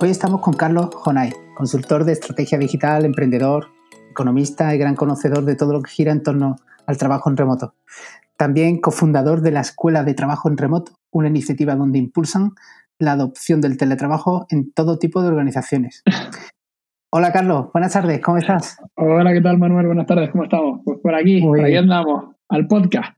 Hoy estamos con Carlos Jonay, consultor de estrategia digital, emprendedor, economista y gran conocedor de todo lo que gira en torno al trabajo en remoto. También cofundador de la Escuela de Trabajo en Remoto, una iniciativa donde impulsan la adopción del teletrabajo en todo tipo de organizaciones. Hola Carlos, buenas tardes, ¿cómo estás? Hola, ¿qué tal Manuel? Buenas tardes, ¿cómo estamos? Pues por aquí, por aquí andamos, al podcast.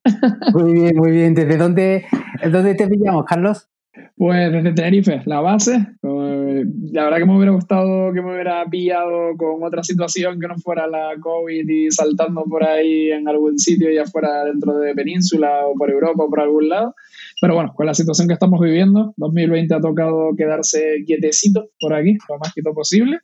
Muy bien, muy bien. ¿Desde dónde, dónde te pillamos, Carlos? Pues desde Tenerife, la base. La verdad que me hubiera gustado que me hubiera pillado con otra situación que no fuera la COVID y saltando por ahí en algún sitio ya fuera dentro de península o por Europa o por algún lado. Pero bueno, con la situación que estamos viviendo, 2020 ha tocado quedarse quietecito por aquí, lo más quieto posible.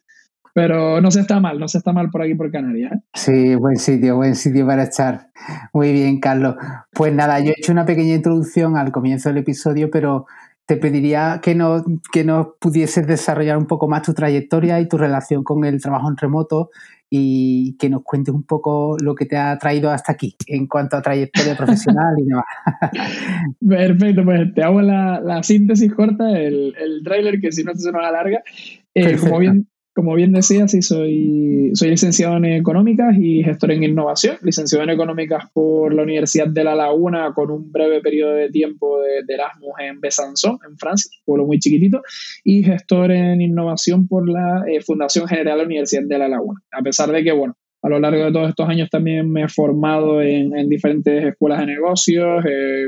Pero no se está mal, no se está mal por aquí por Canarias. ¿eh? Sí, buen sitio, buen sitio para estar. Muy bien, Carlos. Pues nada, yo he hecho una pequeña introducción al comienzo del episodio, pero te pediría que nos, que nos pudieses desarrollar un poco más tu trayectoria y tu relación con el trabajo en remoto y que nos cuentes un poco lo que te ha traído hasta aquí en cuanto a trayectoria profesional y demás. Perfecto, pues te hago la, síntesis corta, el, el trailer que si no se nos alarga. Eh, como, bien, como bien decía, sí, soy, soy licenciado en Económicas y gestor en Innovación. Licenciado en Económicas por la Universidad de La Laguna con un breve periodo de tiempo de, Erasmus en Besançon, en Francia, pueblo muy chiquitito. Y gestor en Innovación por la eh, Fundación General de la Universidad de La Laguna. A pesar de que, bueno, a lo largo de todos estos años también me he formado en, diferentes escuelas de negocios, eh,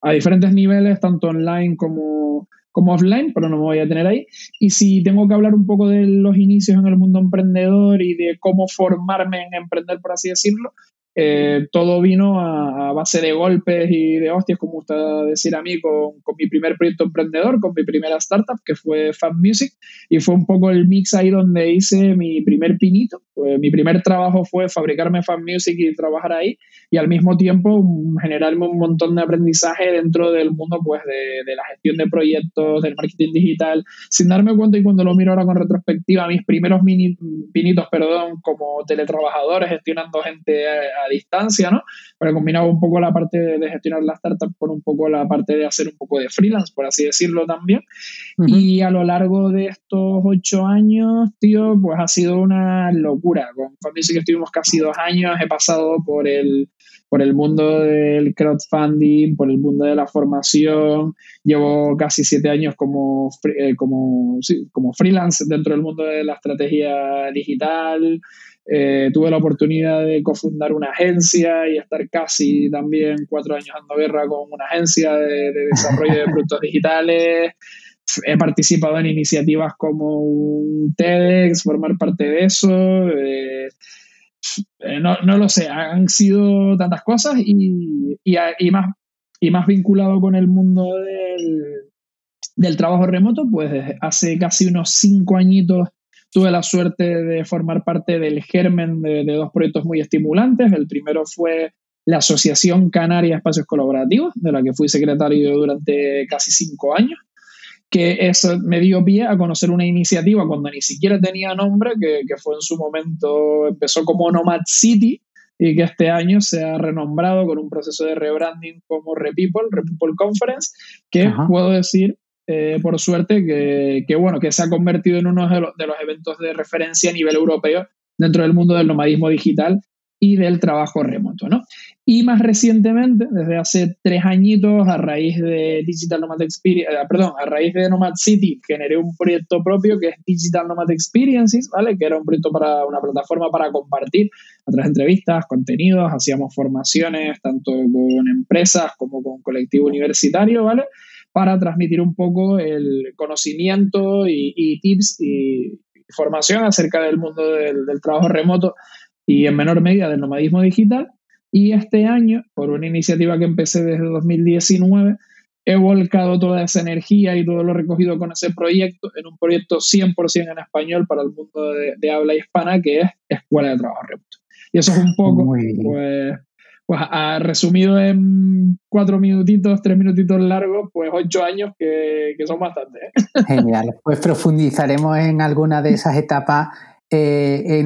a diferentes niveles, tanto online como como offline, pero no me voy a tener ahí. Y si tengo que hablar un poco de los inicios en el mundo emprendedor y de cómo formarme en emprender, por así decirlo, eh, todo vino a, base de golpes y de hostias, como gusta decir a mí, con, con, mi primer proyecto emprendedor, con mi primera startup, que fue Fan Music, y fue un poco el mix ahí donde hice mi primer pinito. Pues, mi primer trabajo fue fabricarme Fan Music y trabajar ahí, y al mismo tiempo generarme un montón de aprendizaje dentro del mundo pues, de, de la gestión de proyectos, del marketing digital, sin darme cuenta, y cuando lo miro ahora con retrospectiva, mis primeros mini, pinitos, perdón, como teletrabajadores, gestionando gente a distancia, ¿no? Pero combinaba un poco la parte de, gestionar las startups con un poco la parte de hacer un poco de freelance, por así decirlo también. Y a lo largo de estos ocho años, tío, pues ha sido una locura. Con que estuvimos casi dos años, he pasado por el, por el mundo del crowdfunding, por el mundo de la formación. Llevo casi siete años como, eh, como, como freelance dentro del mundo de la estrategia digital. Eh, tuve la oportunidad de cofundar una agencia y estar casi también cuatro años dando guerra con una agencia de, desarrollo de productos digitales. He participado en iniciativas como un TEDx, formar parte de eso. Eh, eh, no, no, lo sé, han sido tantas cosas y, y, más, y más vinculado con el mundo del, del trabajo remoto, pues hace casi unos cinco añitos Tuve la suerte de formar parte del germen de, dos proyectos muy estimulantes. El primero fue la Asociación Canaria Espacios Colaborativos, de la que fui secretario durante casi cinco años, que eso me dio pie a conocer una iniciativa cuando ni siquiera tenía nombre, que, que fue en su momento, empezó como Nomad City, y que este año se ha renombrado con un proceso de rebranding como Repeople, Repeople Conference, que puedo decir eh, por suerte, que, bueno, que se ha convertido en uno de los, eventos de referencia a nivel europeo dentro del mundo del nomadismo digital y del trabajo remoto, ¿no? Y más recientemente, desde hace tres añitos, a raíz de Digital Nomad Experience, eh, perdón, a raíz de Nomad City, generé un proyecto propio que es Digital Nomad Experiences, ¿vale? Que era un proyecto para una plataforma para compartir a través de entrevistas, contenidos, hacíamos formaciones tanto con empresas como con colectivo universitario, ¿vale? Para transmitir un poco el conocimiento y, tips y formación acerca del mundo del, trabajo remoto y en menor medida del nomadismo digital. Y este año, por una iniciativa que empecé desde 2019, he volcado toda esa energía y todo lo recogido con ese proyecto en un proyecto 100% en español para el mundo de, habla hispana, que es Escuela de Trabajo Remoto. Y eso es un poco, pues, pues ha resumido en cuatro minutitos, tres minutitos largos, pues ocho años que, son bastantes. ¿eh? Genial. Pues profundizaremos en alguna de esas etapas eh,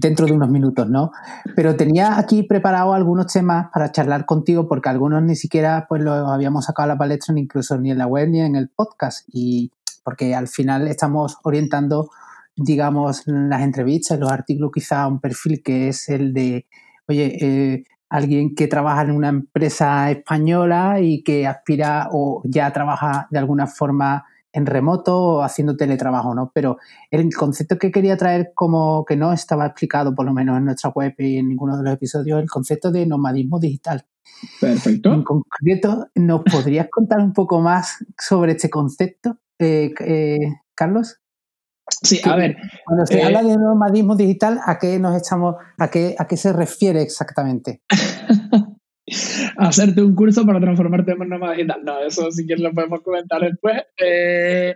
dentro de unos minutos, ¿no? Pero tenía aquí preparado algunos temas para charlar contigo porque algunos ni siquiera pues los habíamos sacado a la palestra incluso ni en la web ni en el podcast y porque al final estamos orientando, digamos, las entrevistas, los artículos quizá a un perfil que es el de, oye, eh, alguien que trabaja en una empresa española y que aspira o ya trabaja de alguna forma en remoto o haciendo teletrabajo, ¿no? Pero el concepto que quería traer como que no estaba explicado, por lo menos en nuestra web y en ninguno de los episodios, el concepto de nomadismo digital. Perfecto. En concreto, ¿nos podrías contar un poco más sobre este concepto, eh, eh, Carlos? Sí, a ver. Cuando se habla eh, de nomadismo digital, ¿a qué nos estamos, a qué, a qué se refiere exactamente? hacerte un curso para transformarte en nómada digital. No, eso sí que lo podemos comentar después. Eh,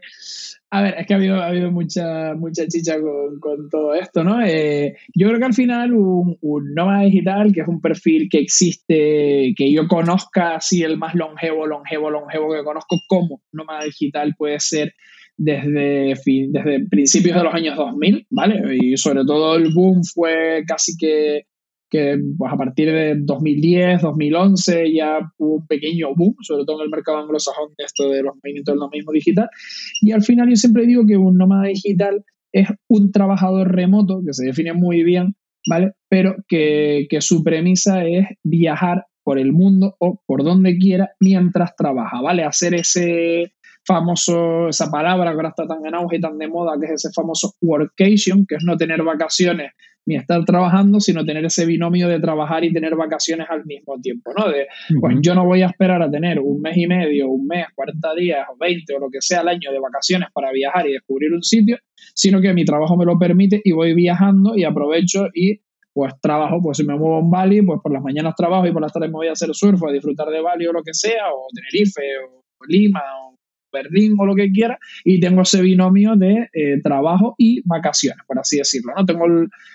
a ver, es que ha habido, ha habido mucha, mucha chicha con, con todo esto, ¿no? Eh, yo creo que al final un, un, nómada digital, que es un perfil que existe, que yo conozca así el más longevo, longevo, longevo que conozco como nómada digital puede ser desde, fin, desde principios de los años 2000, ¿vale? Y sobre todo el boom fue casi que que pues, a partir de 2010, 2011 ya hubo un pequeño boom, sobre todo en el mercado anglosajón, de esto de los movimientos del nomadismo digital. Y al final yo siempre digo que un nómada digital es un trabajador remoto, que se define muy bien, ¿vale? Pero que, que su premisa es viajar por el mundo o por donde quiera mientras trabaja, ¿vale? Hacer ese famoso, esa palabra que ahora está tan en auge y tan de moda, que es ese famoso workation, que es no tener vacaciones ni estar trabajando, sino tener ese binomio de trabajar y tener vacaciones al mismo tiempo, ¿no? De, pues yo no voy a esperar a tener un mes y medio, un mes, 40 días o 20 o lo que sea al año de vacaciones para viajar y descubrir un sitio, sino que mi trabajo me lo permite y voy viajando y aprovecho y pues trabajo, pues si me muevo en Bali, pues por las mañanas trabajo y por las tardes me voy a hacer surf o a disfrutar de Bali o lo que sea, o Tenerife o Lima o Berlín o lo que quiera, y tengo ese binomio de eh, trabajo y vacaciones, por así decirlo. ¿no? Tengo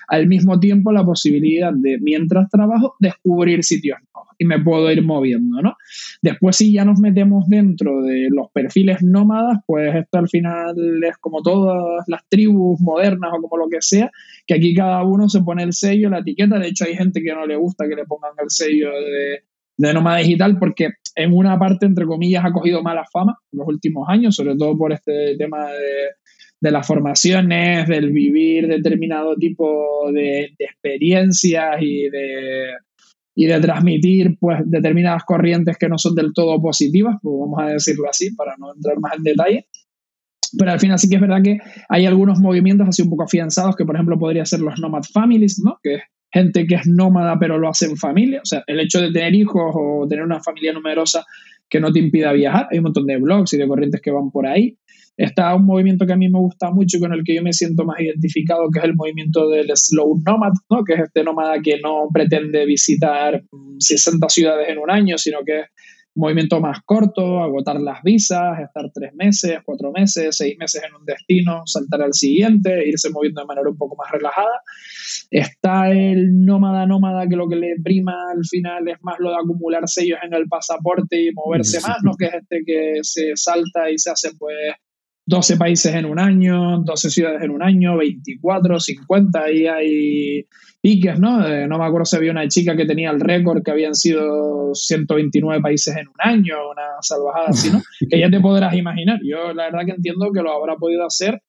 al mismo tiempo la posibilidad de, mientras trabajo, descubrir sitios nuevos y me puedo ir moviendo. ¿no? Después, si ya nos metemos dentro de los perfiles nómadas, pues esto al final es como todas las tribus modernas o como lo que sea, que aquí cada uno se pone el sello, la etiqueta. De hecho, hay gente que no le gusta que le pongan el sello de de nómada digital porque en una parte, entre comillas, ha cogido mala fama en los últimos años, sobre todo por este tema de, de las formaciones, del vivir determinado tipo de, experiencias y de, y de transmitir pues, determinadas corrientes que no son del todo positivas, pues vamos a decirlo así, para no entrar más en detalle. Pero al final sí que es verdad que hay algunos movimientos así un poco afianzados, que por ejemplo podría ser los Nomad Families, ¿no? que es gente que es nómada pero lo hace en familia. O sea, el hecho de tener hijos o tener una familia numerosa que no te impida viajar. Hay un montón de blogs y de corrientes que van por ahí. Está un movimiento que a mí me gusta mucho y con el que yo me siento más identificado, que es el movimiento del slow nomad, ¿no? que es este nómada que no pretende visitar 60 ciudades en un año, sino que movimiento más corto, agotar las visas, estar tres meses, cuatro meses, seis meses en un destino, saltar al siguiente, irse moviendo de manera un poco más relajada. Está el nómada nómada que lo que le prima al final es más lo de acumular sellos en el pasaporte y moverse más, ¿no? Que es este que se salta y se hace pues 12 países en un año, 12 ciudades en un año, 24, 50, y hay piques, ¿no? Eh, no me acuerdo si había una chica que tenía el récord que habían sido 129 países en un año, una salvajada así, ¿no? que ya te podrás imaginar. Yo la verdad que entiendo que lo habrá podido hacer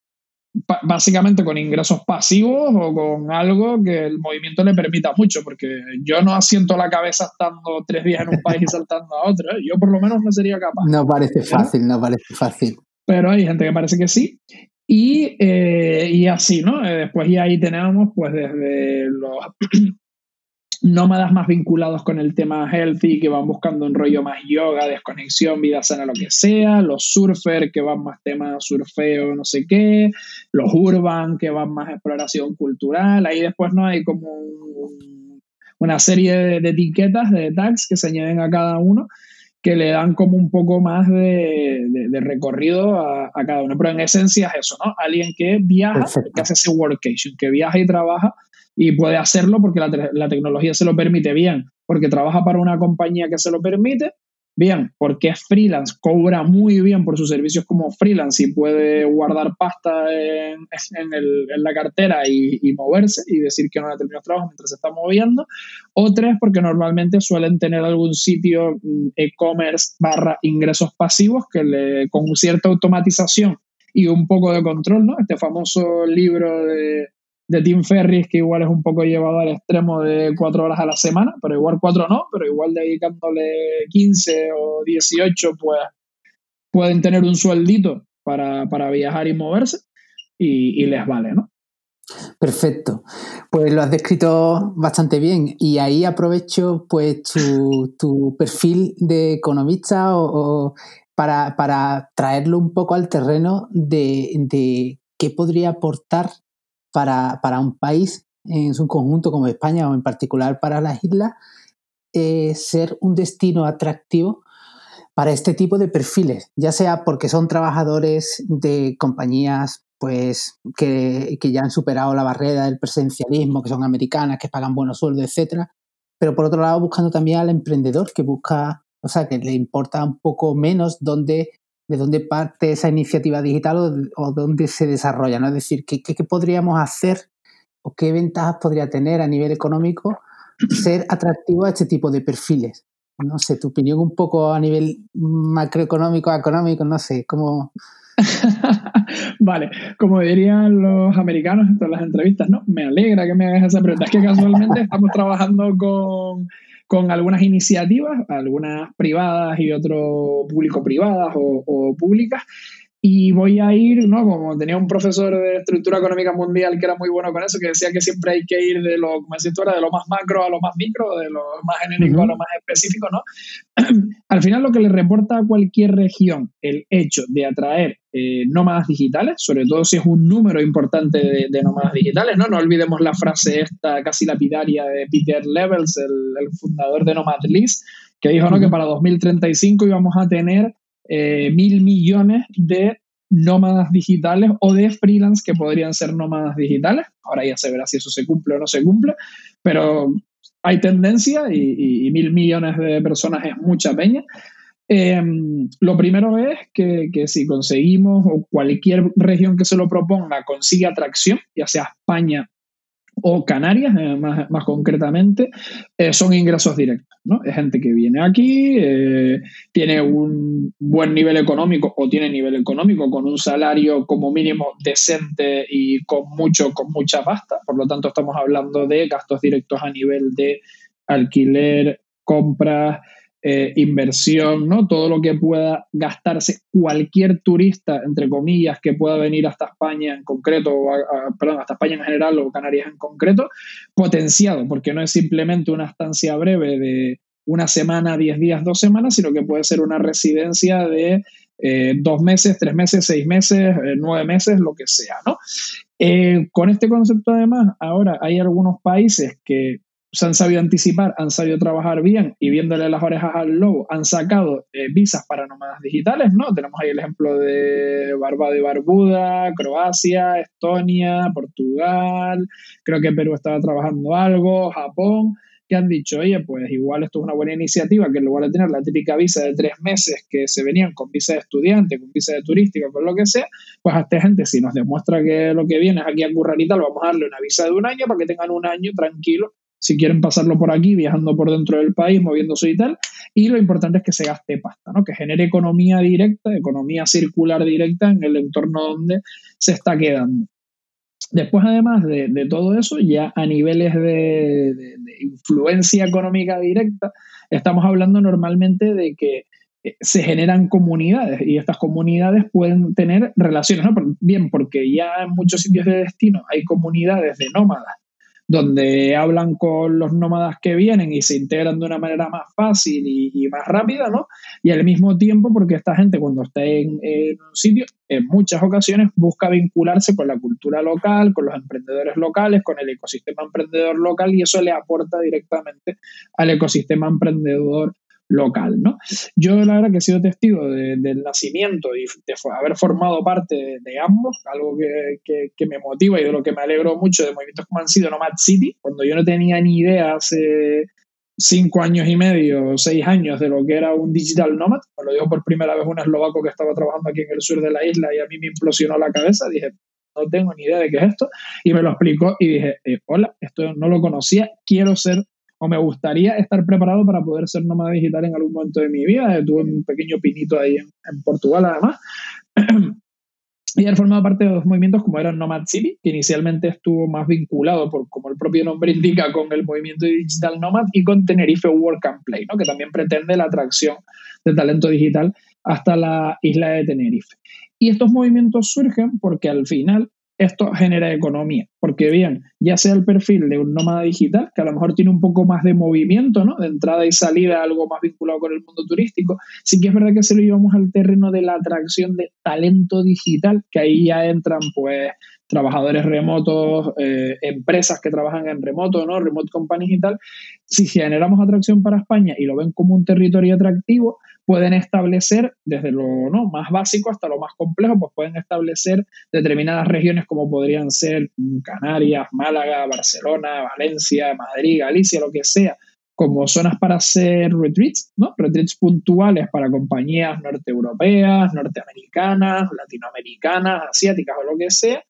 básicamente con ingresos pasivos o con algo que el movimiento le permita mucho, porque yo no asiento la cabeza estando tres días en un país y saltando a otro, ¿eh? yo por lo menos no sería capaz. No parece fácil, no parece fácil pero hay gente que parece que sí. Y, eh, y así, ¿no? Eh, después y ahí tenemos pues desde los nómadas más vinculados con el tema healthy, que van buscando un rollo más yoga, desconexión, vida sana, lo que sea, los surfer que van más tema surfeo, no sé qué, los urban que van más exploración cultural, ahí después no hay como una serie de, de, etiquetas, de tags que se añaden a cada uno que le dan como un poco más de, recorrido a, cada uno. Pero en esencia es eso, ¿no? Alguien que viaja, que hace ese workation, que viaja y trabaja y puede hacerlo porque la, la tecnología se lo permite bien, porque trabaja para una compañía que se lo permite bien, porque es freelance, cobra muy bien por sus servicios como freelance y puede guardar pasta en, en, la cartera y, moverse y decir que no ha terminado trabajo mientras se está moviendo. O tres, porque normalmente suelen tener algún sitio mm, e-commerce barra ingresos pasivos que le, con cierta automatización y un poco de control, ¿no? Este famoso libro de, de Tim Ferris, que igual es un poco llevado al extremo de cuatro horas a la semana, pero igual cuatro no, pero igual dedicándole 15 o 18, pues pueden tener un sueldito para, viajar y moverse y, les vale, ¿no? Perfecto. Pues lo has descrito bastante bien y ahí aprovecho pues tu, perfil de economista o, para, traerlo un poco al terreno de, de qué podría aportar para, un país en su conjunto como España o en particular para las islas, eh, ser un destino atractivo para este tipo de perfiles, ya sea porque son trabajadores de compañías pues que, ya han superado la barrera del presencialismo, que son americanas, que pagan buenos sueldos, etcétera, pero por otro lado buscando también al emprendedor que busca, o sea, que le importa un poco menos dónde de dónde parte esa iniciativa digital o, dónde se desarrolla, ¿no? Es decir, ¿qué, podríamos hacer o qué ventajas podría tener a nivel económico ser atractivo a este tipo de perfiles. No sé, tu opinión un poco a nivel macroeconómico, económico, no sé, cómo... vale, como dirían los americanos en todas las entrevistas, ¿no? Me alegra que me hagas esa pregunta. Es que casualmente estamos trabajando con con algunas iniciativas, algunas privadas y otro público-privadas o, públicas. Y voy a ir, ¿no? Como tenía un profesor de estructura económica mundial que era muy bueno con eso, que decía que siempre hay que ir de lo, como decía tú, de lo más macro a lo más micro, de lo más genérico a lo más específico, ¿no? Al final lo que le reporta a cualquier región el hecho de atraer eh, nómadas digitales, sobre todo si es un número importante de, nómadas digitales, ¿no? No olvidemos la frase esta casi lapidaria de Peter Levels, el, fundador de Nomad List, que dijo ¿no? que para 2035 íbamos a tener eh, mil millones de nómadas digitales o de freelance que podrían ser nómadas digitales. Ahora ya se verá si eso se cumple o no se cumple, pero hay tendencia y, mil millones de personas es mucha peña. Em, lo primero es que, si conseguimos o cualquier región que se lo proponga consigue atracción, ya sea España o Canarias, eh, más, concretamente, eh, son ingresos directos. ¿no? Es gente que viene aquí, eh, tiene un buen nivel económico o tiene nivel económico con un salario como mínimo decente y con, mucho, con mucha pasta. Por lo tanto, estamos hablando de gastos directos a nivel de alquiler, compras, eh, inversión, ¿no? Todo lo que pueda gastarse cualquier turista, entre comillas, que pueda venir hasta España en concreto, o perdón, hasta España en general o Canarias en concreto, potenciado, porque no es simplemente una estancia breve de una semana, diez días, dos semanas, sino que puede ser una residencia de eh, dos meses, tres meses, seis meses, eh, nueve meses, lo que sea, ¿no? con este concepto además, ahora hay algunos países que se han sabido anticipar, han sabido trabajar bien y viéndole las orejas al lobo, han sacado eh, visas para nómadas digitales, ¿no? Tenemos ahí el ejemplo de Barba de Barbuda, Croacia, Estonia, Portugal, creo que Perú estaba trabajando algo, Japón, que han dicho, oye, pues igual esto es una buena iniciativa, que en lugar de tener la típica visa de tres meses que se venían con visa de estudiante, con visa de turística, con lo que sea, pues a esta gente si nos demuestra que lo que viene es aquí a currar y tal, vamos a darle una visa de un año para que tengan un año tranquilo si quieren pasarlo por aquí, viajando por dentro del país, moviéndose y tal. Y lo importante es que se gaste pasta, ¿no? que genere economía directa, economía circular directa en el entorno donde se está quedando. Después, además de, todo eso, ya a niveles de, influencia económica directa, estamos hablando normalmente de que eh, se generan comunidades y estas comunidades pueden tener relaciones, ¿no? Bien, porque ya en muchos sitios de destino hay comunidades de nómadas donde hablan con los nómadas que vienen y se integran de una manera más fácil y, más rápida, ¿no? Y al mismo tiempo, porque esta gente cuando está en, un sitio, en muchas ocasiones busca vincularse con la cultura local, con los emprendedores locales, con el ecosistema emprendedor local y eso le aporta directamente al ecosistema emprendedor local, ¿no? Yo la verdad que he sido testigo del nacimiento y de haber formado parte de, ambos, algo que, me motiva y de lo que me alegro mucho de movimientos como han sido Nomad City, cuando yo no tenía ni idea hace cinco años y medio, seis años de lo que era un digital nomad, me lo dijo por primera vez un eslovaco que estaba trabajando aquí en el sur de la isla y a mí me implosionó la cabeza, dije, no tengo ni idea de qué es esto, y me lo explicó y dije, eh, hola, esto no lo conocía, quiero ser o me gustaría estar preparado para poder ser nómada digital en algún momento de mi vida. Tuve un pequeño pinito ahí en, Portugal, además. y ha formado parte de dos movimientos como eran Nomad City, que inicialmente estuvo más vinculado, por, como el propio nombre indica, con el movimiento digital Nomad y con Tenerife Work and Play, que también pretende la atracción de talento digital hasta la isla de Tenerife. Y estos movimientos surgen porque al final esto genera economía, porque bien, ya sea el perfil de un nómada digital, que a lo mejor tiene un poco más de movimiento, ¿no? De entrada y salida, algo más vinculado con el mundo turístico, sí que es verdad que se lo llevamos al terreno de la atracción de talento digital, que ahí ya entran, pues, trabajadores remotos, eh, empresas que trabajan en remoto, ¿no? Remote companies y tal. Si generamos atracción para España y lo ven como un territorio atractivo, pueden establecer, desde lo más básico hasta lo más complejo, pues pueden establecer determinadas regiones como podrían ser Canarias, Málaga, Barcelona, Valencia, Madrid, Galicia, lo que sea, como zonas para hacer retreats, ¿no? Retreats puntuales para compañías norteeuropeas, norteamericanas, latinoamericanas, asiáticas o lo que sea,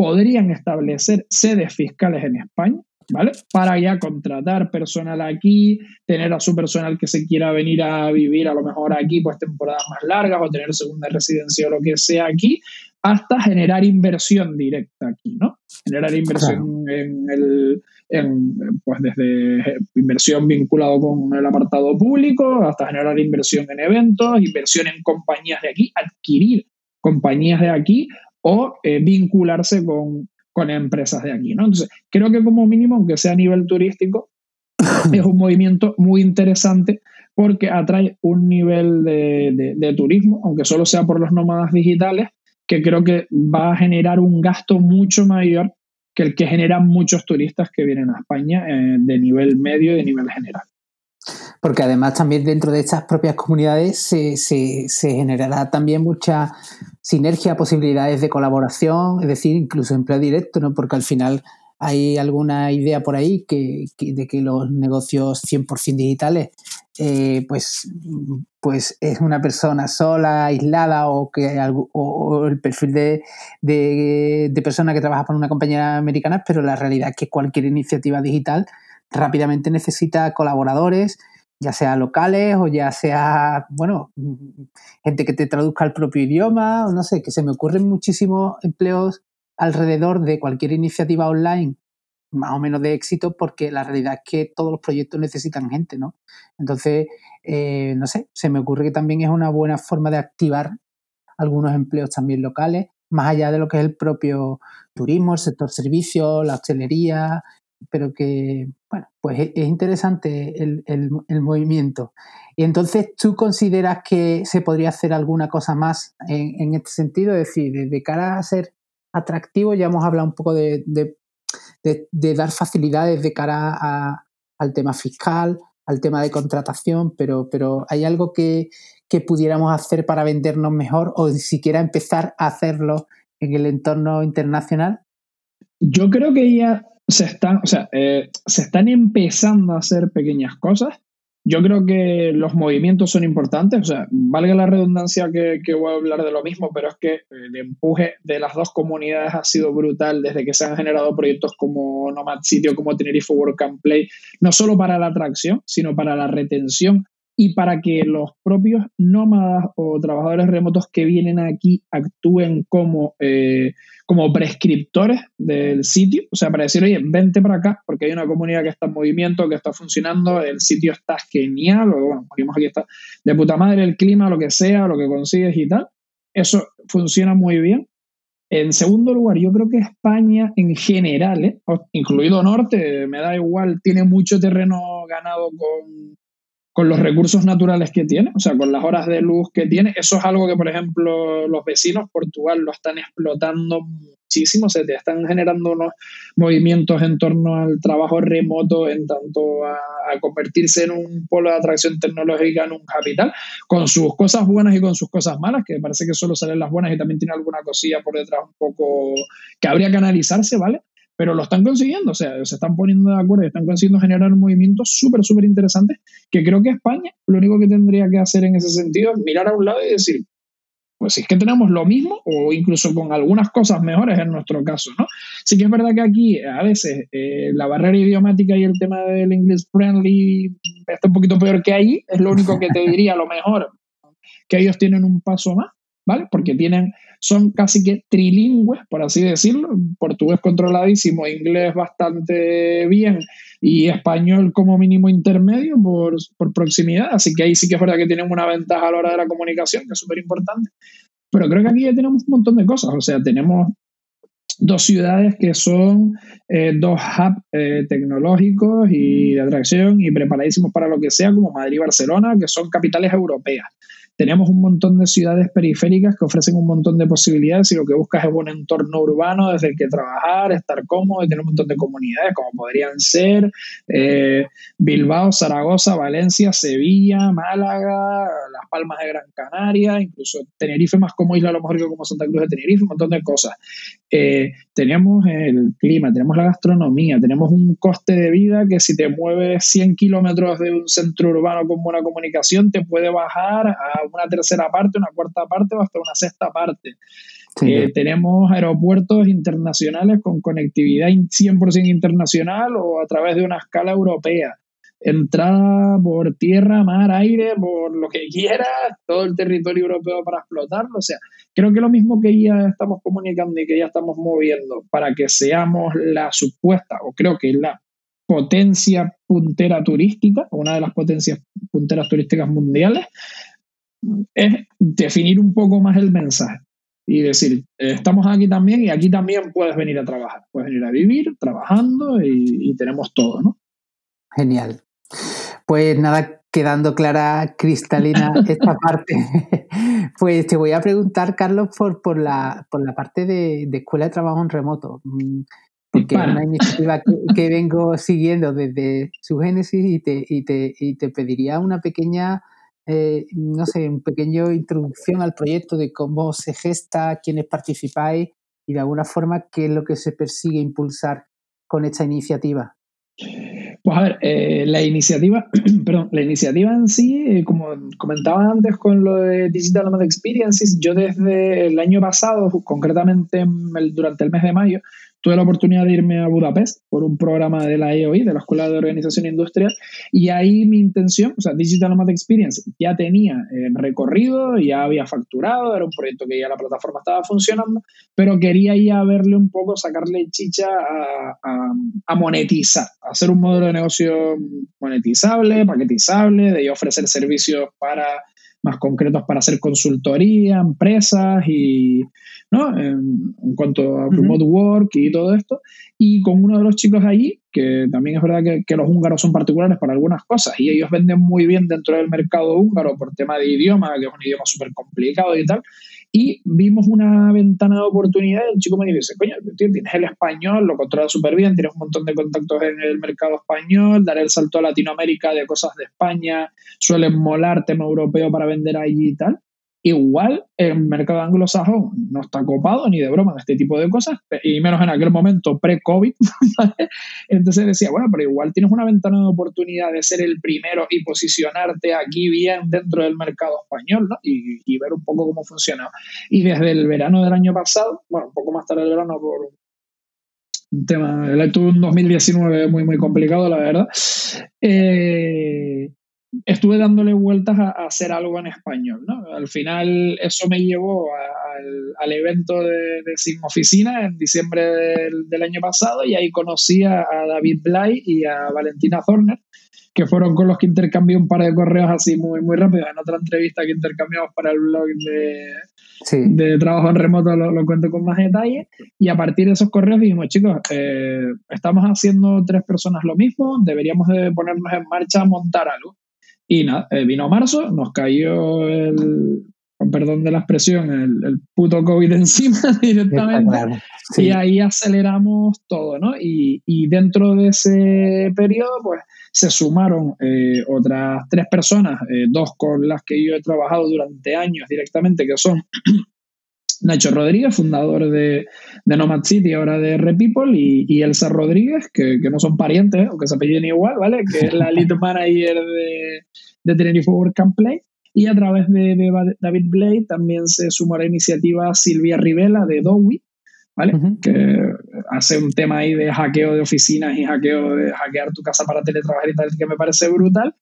podrían establecer sedes fiscales en España ¿vale? Para ya contratar personal aquí, tener a su personal que se quiera venir a vivir a lo mejor aquí, pues temporadas más largas o tener segunda residencia o lo que sea aquí, hasta generar inversión directa aquí, ¿no? Generar inversión en el, pues desde inversión vinculado con el apartado público hasta generar inversión en eventos, inversión en compañías de aquí, adquirir compañías de aquí o eh, vincularse con, con empresas de aquí, ¿no? Entonces, creo que como mínimo, aunque sea a nivel turístico, es un movimiento muy interesante porque atrae un nivel de, turismo, aunque solo sea por los nómadas digitales, que creo que va a generar un gasto mucho mayor que el que generan muchos turistas que vienen a España eh, de nivel medio y de nivel general porque además también dentro de estas propias comunidades se, se, generará también mucha sinergia, posibilidades de colaboración, es decir, incluso empleo directo, ¿no? Porque al final hay alguna idea por ahí que, de que los negocios 100% digitales, eh, pues, pues es una persona sola, aislada o, que el perfil de, de, de persona que trabaja para una compañía americana, pero la realidad es que cualquier iniciativa digital rápidamente necesita colaboradores, ya sea locales o ya sea, bueno, gente que te traduzca el propio idioma, o no sé, que se me ocurren muchísimos empleos alrededor de cualquier iniciativa online más o menos de éxito porque la realidad es que todos los proyectos necesitan gente, ¿no? Entonces, eh, no sé, se me ocurre que también es una buena forma de activar algunos empleos también locales, más allá de lo que es el propio turismo, el sector servicios, la hostelería, pero que, bueno, pues e-, es interesante el, el, movimiento. Y entonces, ¿tú consideras que se podría hacer alguna cosa más en, este sentido? Es decir, de, cara a ser atractivo, ya hemos hablado un poco de, de, de dar facilidades de cara a, al tema fiscal, al tema de contratación, pero, pero ¿hay algo que, que pudiéramos hacer para vendernos mejor o ni siquiera empezar a hacerlo en el entorno internacional? Yo creo que ya se están, o sea, eh, se están empezando a hacer pequeñas cosas. Yo creo que los movimientos son importantes, o sea, valga la redundancia que, que voy a hablar de lo mismo, pero es que el empuje de las dos comunidades ha sido brutal desde que se han generado proyectos como Nomad Sitio, como Tenerife Work and Play, no solo para la atracción, sino para la retención y para que los propios nómadas o trabajadores remotos que vienen aquí actúen como, eh, como prescriptores del sitio, o sea, para decir, oye, vente para acá, porque hay una comunidad que está en movimiento, que está funcionando, el sitio está genial, o bueno, aquí está de puta madre el clima, lo que sea, lo que consigues y tal. Eso funciona muy bien. En segundo lugar, yo creo que España en general, eh, incluido Norte, me da igual, tiene mucho terreno ganado con con los recursos naturales que tiene, o sea, con las horas de luz que tiene. Eso es algo que, por ejemplo, los vecinos Portugal lo están explotando muchísimo, se te están generando unos movimientos en torno al trabajo remoto, en tanto a, convertirse en un polo de atracción tecnológica, en un capital, con sus cosas buenas y con sus cosas malas, que parece que solo salen las buenas y también tiene alguna cosilla por detrás un poco que habría que analizarse, ¿vale? Pero lo están consiguiendo, o sea, se están poniendo de acuerdo y están consiguiendo generar un movimiento súper, súper interesante, que creo que España lo único que tendría que hacer en ese sentido es mirar a un lado y decir, pues si es que tenemos lo mismo o incluso con algunas cosas mejores en nuestro caso, ¿no? Sí que es verdad que aquí a veces eh, la barrera idiomática y el tema del English friendly está un poquito peor que ahí, es lo único que te diría a lo mejor, que ellos tienen un paso más, Porque tienen, son casi que trilingües, por así decirlo, portugués controladísimo, inglés bastante bien y español como mínimo intermedio por, por proximidad, así que ahí sí que es verdad que tienen una ventaja a la hora de la comunicación, que es súper importante. Pero creo que aquí ya tenemos un montón de cosas, o sea, tenemos dos ciudades que son eh, dos hubs eh, tecnológicos y de atracción y preparadísimos para lo que sea, como Madrid y Barcelona, que son capitales europeas tenemos un montón de ciudades periféricas que ofrecen un montón de posibilidades y lo que buscas es un entorno urbano desde el que trabajar, estar cómodo y tener un montón de comunidades como podrían ser eh, Bilbao, Zaragoza, Valencia, Sevilla, Málaga, Las Palmas de Gran Canaria, incluso Tenerife más como isla a lo mejor que como Santa Cruz de Tenerife, un montón de cosas. Eh, tenemos el clima, tenemos la gastronomía, tenemos un coste de vida que si te mueves 100 kilómetros de un centro urbano con buena comunicación te puede bajar a una tercera parte, una cuarta parte o hasta una sexta parte. Eh, tenemos aeropuertos internacionales con conectividad 100% internacional o a través de una escala europea. Entrada por tierra, mar, aire, por lo que quieras, todo el territorio europeo para explotarlo. O sea, creo que lo mismo que ya estamos comunicando y que ya estamos moviendo para que seamos la supuesta, o creo que la potencia puntera turística, una de las potencias punteras turísticas mundiales, es definir un poco más el mensaje y decir, estamos aquí también y aquí también puedes venir a trabajar, puedes venir a vivir trabajando y, tenemos todo, ¿no? Genial. Pues nada, quedando clara, cristalina esta parte, pues te voy a preguntar, Carlos, por, por, la, por la parte de, Escuela de Trabajo en Remoto, mm, porque es una iniciativa que, vengo siguiendo desde su génesis y te, y te, y te pediría una pequeña eh, no sé, un pequeño introducción al proyecto de cómo se gesta, quiénes participáis y de alguna forma qué es lo que se persigue impulsar con esta iniciativa. Pues a ver, eh, la iniciativa, perdón, la iniciativa en sí, eh, como comentaba antes con lo de Digital Nomad Experiences, yo desde el año pasado, concretamente durante el mes de mayo, tuve la oportunidad de irme a Budapest por un programa de la EOI, de la Escuela de Organización Industrial, y ahí mi intención, o sea, Digital Nomad Experience ya tenía eh, recorrido, ya había facturado, era un proyecto que ya la plataforma estaba funcionando, pero quería ya verle un poco, sacarle chicha a, a monetizar, a hacer un modelo de negocio monetizable, paquetizable, de ofrecer servicios para más concretos para hacer consultoría, empresas y, ¿no? En, cuanto a remote work y todo esto. Y con uno de los chicos allí, que también es verdad que, que, los húngaros son particulares para algunas cosas y ellos venden muy bien dentro del mercado húngaro por tema de idioma, que es un idioma súper complicado y tal. Y vimos una ventana de oportunidad el chico me dice, coño, tienes el español, lo controlas súper bien, tienes un montón de contactos en el mercado español, dar el salto a Latinoamérica de cosas de España, suelen molar tema europeo para vender allí y tal. Igual el mercado anglosajón no está copado ni de broma de este tipo de cosas, y menos en aquel momento pre-COVID. Entonces decía, bueno, pero igual tienes una ventana de oportunidad de ser el primero y posicionarte aquí bien dentro del mercado español, ¿no? Y, ver un poco cómo funciona. Y desde el verano del año pasado, bueno, un poco más tarde del verano por un tema, tuve un 2019 muy, muy complicado, la verdad. Eh, estuve dándole vueltas a, hacer algo en español. ¿no? Al final eso me llevó al, evento de, Sin Oficina en diciembre del, año pasado y ahí conocí a, David Blay y a Valentina Zorner, que fueron con los que intercambié un par de correos así muy, muy rápido. En otra entrevista que intercambiamos para el blog de, de trabajo en remoto lo, cuento con más detalle. Y a partir de esos correos dijimos, chicos, eh, estamos haciendo tres personas lo mismo, deberíamos de ponernos en marcha a montar algo. Y nada, eh, vino marzo, nos cayó el, con perdón de la expresión, el, puto COVID encima directamente. Y ahí aceleramos todo, ¿no? Y, y, dentro de ese periodo, pues se sumaron eh, otras tres personas, eh, dos con las que yo he trabajado durante años directamente, que son Nacho Rodríguez, fundador de, de, Nomad City, ahora de Repeople, y, y Elsa Rodríguez, que, no son parientes, aunque se apelliden igual, ¿vale? Que es la lead manager de, de Tenerife Work and Play. Y a través de, David Blade también se sumó a la iniciativa Silvia Rivela de Dowi, ¿vale? Que hace un tema ahí de hackeo de oficinas y hackeo de hackear tu casa para teletrabajar y tal, que me parece brutal.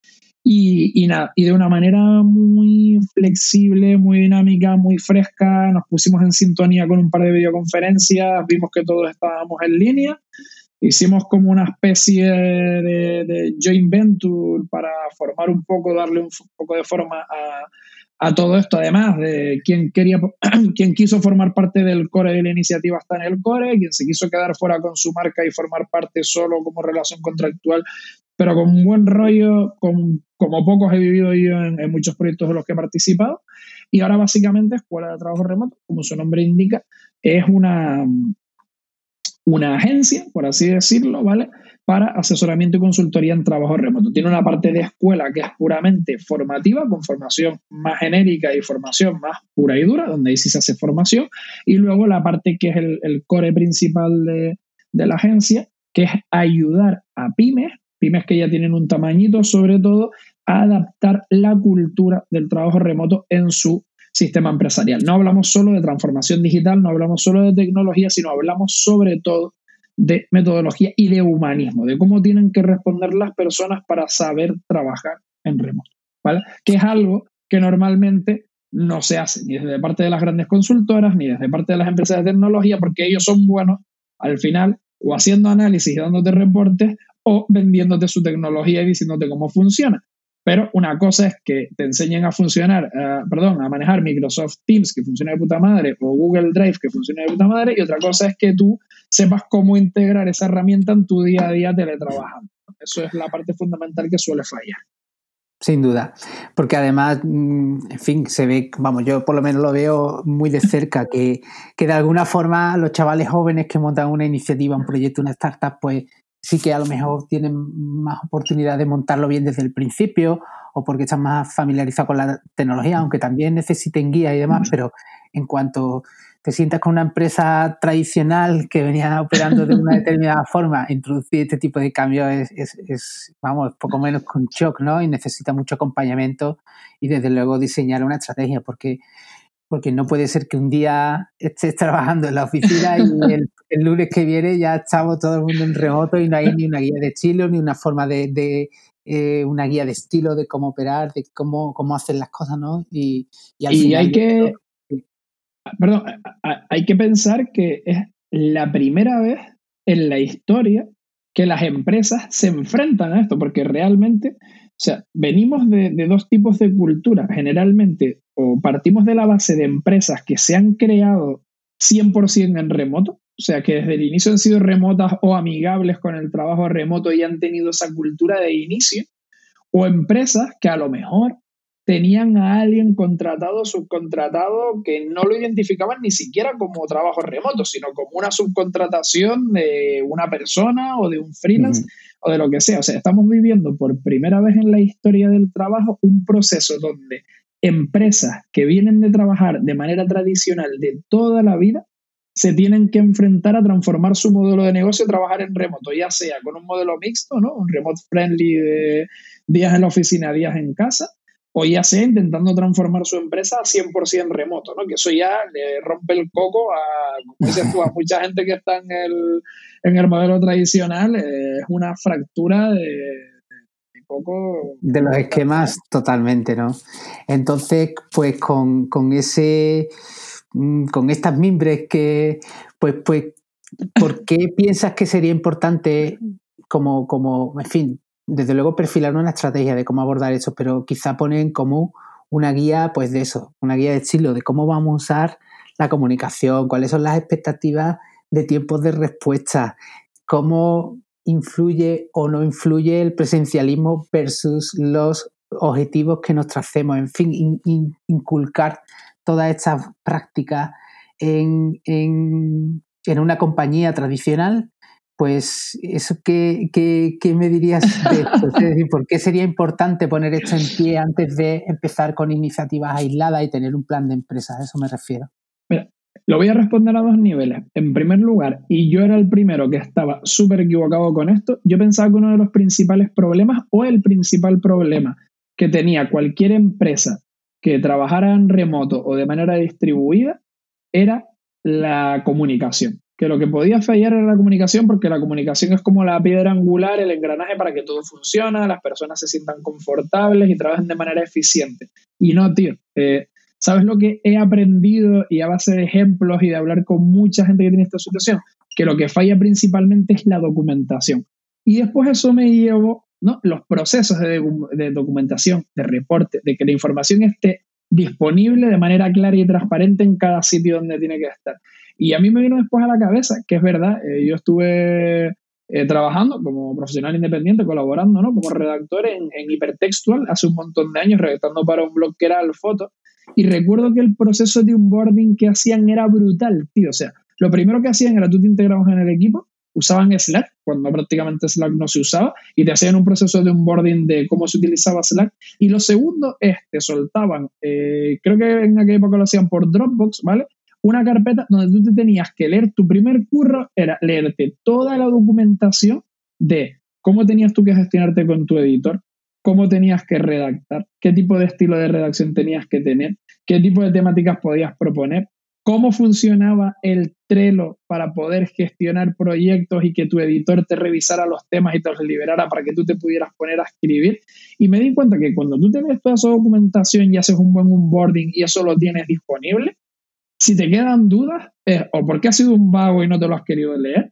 Y, nada, y de una manera muy flexible, muy dinámica, muy fresca, nos pusimos en sintonía con un par de videoconferencias, vimos que todos estábamos en línea, hicimos como una especie de, de joint venture para formar un poco, darle un poco de forma a, a todo esto, además de quien quería, quien quiso formar parte del core de la iniciativa está en el core, quien se quiso quedar fuera con su marca y formar parte solo como relación contractual, pero con un buen rollo, con, como pocos he vivido yo en, muchos proyectos de los que he participado. Y ahora básicamente Escuela de Trabajo Remoto, como su nombre indica, es una, una agencia, por así decirlo, ¿vale? para asesoramiento y consultoría en trabajo remoto. Tiene una parte de escuela que es puramente formativa, con formación más genérica y formación más pura y dura, donde ahí sí se hace formación. Y luego la parte que es el, core principal de, de la agencia, que es ayudar a pymes, pymes que ya tienen un tamañito, sobre todo, a adaptar la cultura del trabajo remoto en su sistema empresarial. No hablamos solo de transformación digital, no hablamos solo de tecnología, sino hablamos sobre todo de metodología y de humanismo, de cómo tienen que responder las personas para saber trabajar en remoto. Que es algo que normalmente no se hace ni desde parte de las grandes consultoras ni desde parte de las empresas de tecnología porque ellos son buenos al final o haciendo análisis y dándote reportes o vendiéndote su tecnología y diciéndote cómo funciona. Pero una cosa es que te enseñen a funcionar, eh, perdón, a manejar Microsoft Teams que funciona de puta madre o Google Drive que funciona de puta madre y otra cosa es que tú sepas cómo integrar esa herramienta en tu día a día teletrabajando. Eso es la parte fundamental que suele fallar. Sin duda, porque además, mm, en fin, se ve, vamos, yo por lo menos lo veo muy de cerca, que, que de alguna forma los chavales jóvenes que montan una iniciativa, un proyecto, una startup, pues sí que a lo mejor tienen más oportunidad de montarlo bien desde el principio o porque están más familiarizados con la tecnología, aunque también necesiten guía y demás, pero en cuanto te sientas con una empresa tradicional que venía operando de una determinada forma, introducir este tipo de cambios es, es, es, vamos, poco menos con shock, ¿no? Y necesita mucho acompañamiento y desde luego diseñar una estrategia, porque porque no puede ser que un día estés trabajando en la oficina y el, lunes que viene ya estamos todo el mundo en remoto y no hay ni una guía de estilo, ni una forma de, eh, una guía de estilo de cómo operar, de cómo, cómo hacer las cosas, ¿no? Y, y, hay que, perdón, hay que pensar que es la primera vez en la historia que las empresas se enfrentan a esto, porque realmente, o sea, venimos de, dos tipos de cultura. Generalmente o partimos de la base de empresas que se han creado 100% en remoto, o sea, que desde el inicio han sido remotas o amigables con el trabajo remoto y han tenido esa cultura de inicio, o empresas que a lo mejor tenían a alguien contratado subcontratado que no lo identificaban ni siquiera como trabajo remoto, sino como una subcontratación de una persona o de un freelance o de lo que sea. O sea, estamos viviendo por primera vez en la historia del trabajo un proceso donde empresas que vienen de trabajar de manera tradicional de toda la vida se tienen que enfrentar a transformar su modelo de negocio y trabajar en remoto, ya sea con un modelo mixto, ¿no? Un remote friendly de días en la oficina, días en casa, o ya sea intentando transformar su empresa a 100% remoto, ¿no? Que eso ya le rompe el coco a, como dices tú, a mucha gente que está en el, en el modelo tradicional, es una fractura de poco... De los esquemas totalmente, ¿no? Entonces, pues con, ese... Mm, con estas mimbres que, pues, pues, ¿por qué piensas que sería importante como, como, en fin, desde luego perfilar una estrategia de cómo abordar eso, pero quizá poner en común una guía, pues de eso, una guía de estilo, de cómo vamos a usar la comunicación, cuáles son las expectativas de tiempos de respuesta, cómo influye o no influye el presencialismo versus los objetivos que nos tracemos, en fin, inculcar todas estas prácticas en, una compañía tradicional, pues eso ¿qué, me dirías de esto? Es ¿por qué sería importante poner esto en pie antes de empezar con iniciativas aisladas y tener un plan de empresa? A eso me refiero. Lo voy a responder a dos niveles. En primer lugar, y yo era el primero que estaba súper equivocado con esto, yo pensaba que uno de los principales problemas o el principal problema que tenía cualquier empresa que trabajara en remoto o de manera distribuida era la comunicación. Que lo que podía fallar era la comunicación, porque la comunicación es como la piedra angular, el engranaje para que todo funcione, las personas se sientan confortables y trabajen de manera eficiente. Y no, tío. Eh, ¿Sabes lo que he aprendido y a base de ejemplos y de hablar con mucha gente que tiene esta situación? Que lo que falla principalmente es la documentación. Y después eso me llevó, ¿no? Los procesos de, de documentación, de reporte, de que la información esté disponible de manera clara y transparente en cada sitio donde tiene que estar. Y a mí me vino después a la cabeza, que es verdad, eh, yo estuve eh, trabajando como profesional independiente, colaborando ¿no? como redactor en, Hipertextual hace un montón de años, redactando para un blog que era Alfoto. Y recuerdo que el proceso de onboarding que hacían era brutal, tío. O sea, lo primero que hacían era tú te integrabas en el equipo, usaban Slack, cuando prácticamente Slack no se usaba, y te hacían un proceso de onboarding de cómo se utilizaba Slack. Y lo segundo es, te soltaban, eh, creo que en aquella época lo hacían por Dropbox, ¿vale? una carpeta donde tú te tenías que leer, tu primer curro era leerte toda la documentación de cómo tenías tú que gestionarte con tu editor, cómo tenías que redactar, qué tipo de estilo de redacción tenías que tener, qué tipo de temáticas podías proponer, cómo funcionaba el Trello para poder gestionar proyectos y que tu editor te revisara los temas y te los liberara para que tú te pudieras poner a escribir. Y me di cuenta que cuando tú tienes toda esa documentación y haces un buen onboarding y eso lo tienes disponible, si te quedan dudas, es o porque has sido un vago y no te lo has querido leer,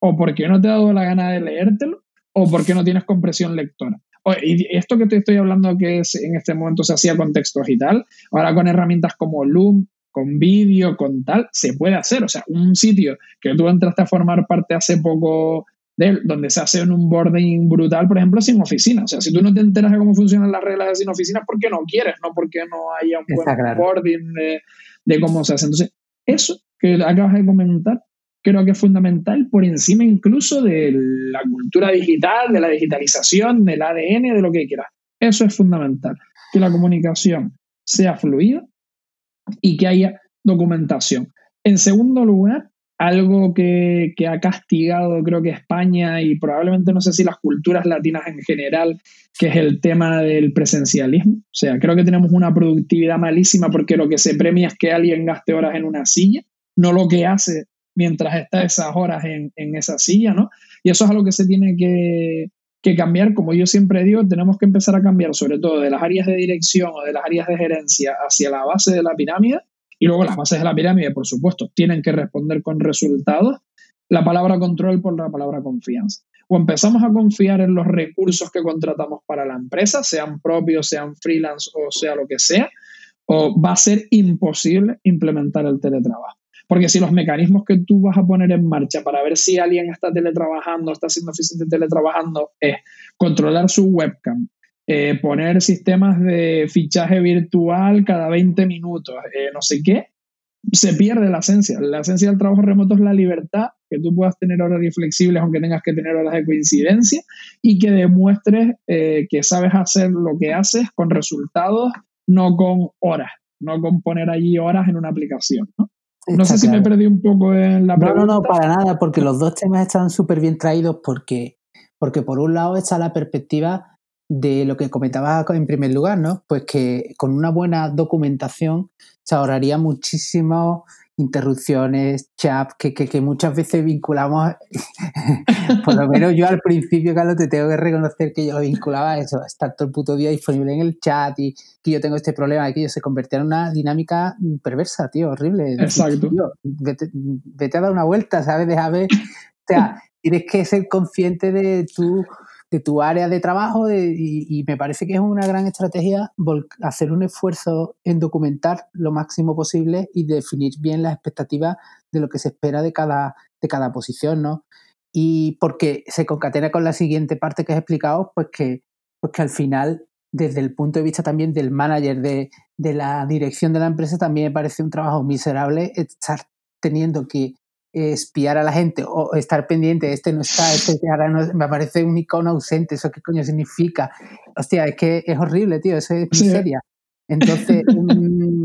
o porque no te ha dado la gana de leértelo, o porque no tienes compresión lectora. Y esto que te estoy hablando que es, en este momento se hacía con textos y tal, ahora con herramientas como Loom, con vídeo, con tal, se puede hacer. O sea, un sitio que tú entraste a formar parte hace poco de él, donde se hace un boarding brutal, por ejemplo, sin oficina. O sea, si tú no te enteras de cómo funcionan las reglas de sin oficina, ¿por qué no quieres? No porque no haya un buen boarding de, de cómo se hace. Entonces, eso que acabas de comentar, creo que es fundamental por encima incluso de la cultura digital, de la digitalización, del ADN, de lo que quieras. Eso es fundamental. Que la comunicación sea fluida y que haya documentación. En segundo lugar, algo que, ha castigado creo que España y probablemente no sé si las culturas latinas en general, que es el tema del presencialismo. O sea, creo que tenemos una productividad malísima porque lo que se premia es que alguien gaste horas en una silla, no lo que hace mientras está esas horas en, esa silla, ¿no? Y eso es algo que se tiene que, que cambiar. Como yo siempre digo, tenemos que empezar a cambiar sobre todo de las áreas de dirección o de las áreas de gerencia hacia la base de la pirámide y luego las bases de la pirámide, por supuesto, tienen que responder con resultados. La palabra control por la palabra confianza. O empezamos a confiar en los recursos que contratamos para la empresa, sean propios, sean freelance o sea lo que sea, o va a ser imposible implementar el teletrabajo. Porque si los mecanismos que tú vas a poner en marcha para ver si alguien está teletrabajando, está siendo eficiente teletrabajando, es controlar su webcam, eh, poner sistemas de fichaje virtual cada 20 minutos, eh, no sé qué, se pierde la esencia. La esencia del trabajo remoto es la libertad, que tú puedas tener horarios flexibles aunque tengas que tener horas de coincidencia y que demuestres eh, que sabes hacer lo que haces con resultados, no con horas, no con poner allí horas en una aplicación. No, sé si me perdí un poco en la pregunta. No, no, no, para nada, porque los dos temas están súper bien traídos porque, porque por un lado está la perspectiva de lo que comentaba en primer lugar, ¿no? Pues que con una buena documentación se ahorraría muchísimas interrupciones, chat, que, que, muchas veces vinculamos, por lo menos yo al principio, Carlos, te tengo que reconocer que yo lo vinculaba a eso, estar todo el puto día disponible en el chat y que yo tengo este problema, que yo se convertía en una dinámica perversa, tío, horrible. Exacto. vete, vete, a dar una vuelta, ¿sabes? Déjame, o sea, tienes que ser consciente de tu de tu área de trabajo y, me parece que es una gran estrategia hacer un esfuerzo en documentar lo máximo posible y definir bien las expectativas de lo que se espera de cada, de cada posición, ¿no? Y porque se concatena con la siguiente parte que has explicado, pues que, pues que al final, desde el punto de vista también del manager, de, de la dirección de la empresa, también me parece un trabajo miserable estar teniendo que espiar a la gente o estar pendiente, este no está, este ahora no, me aparece un icono ausente, ¿eso qué coño significa? Hostia, es que es horrible, tío, eso es miseria. Entonces, mm,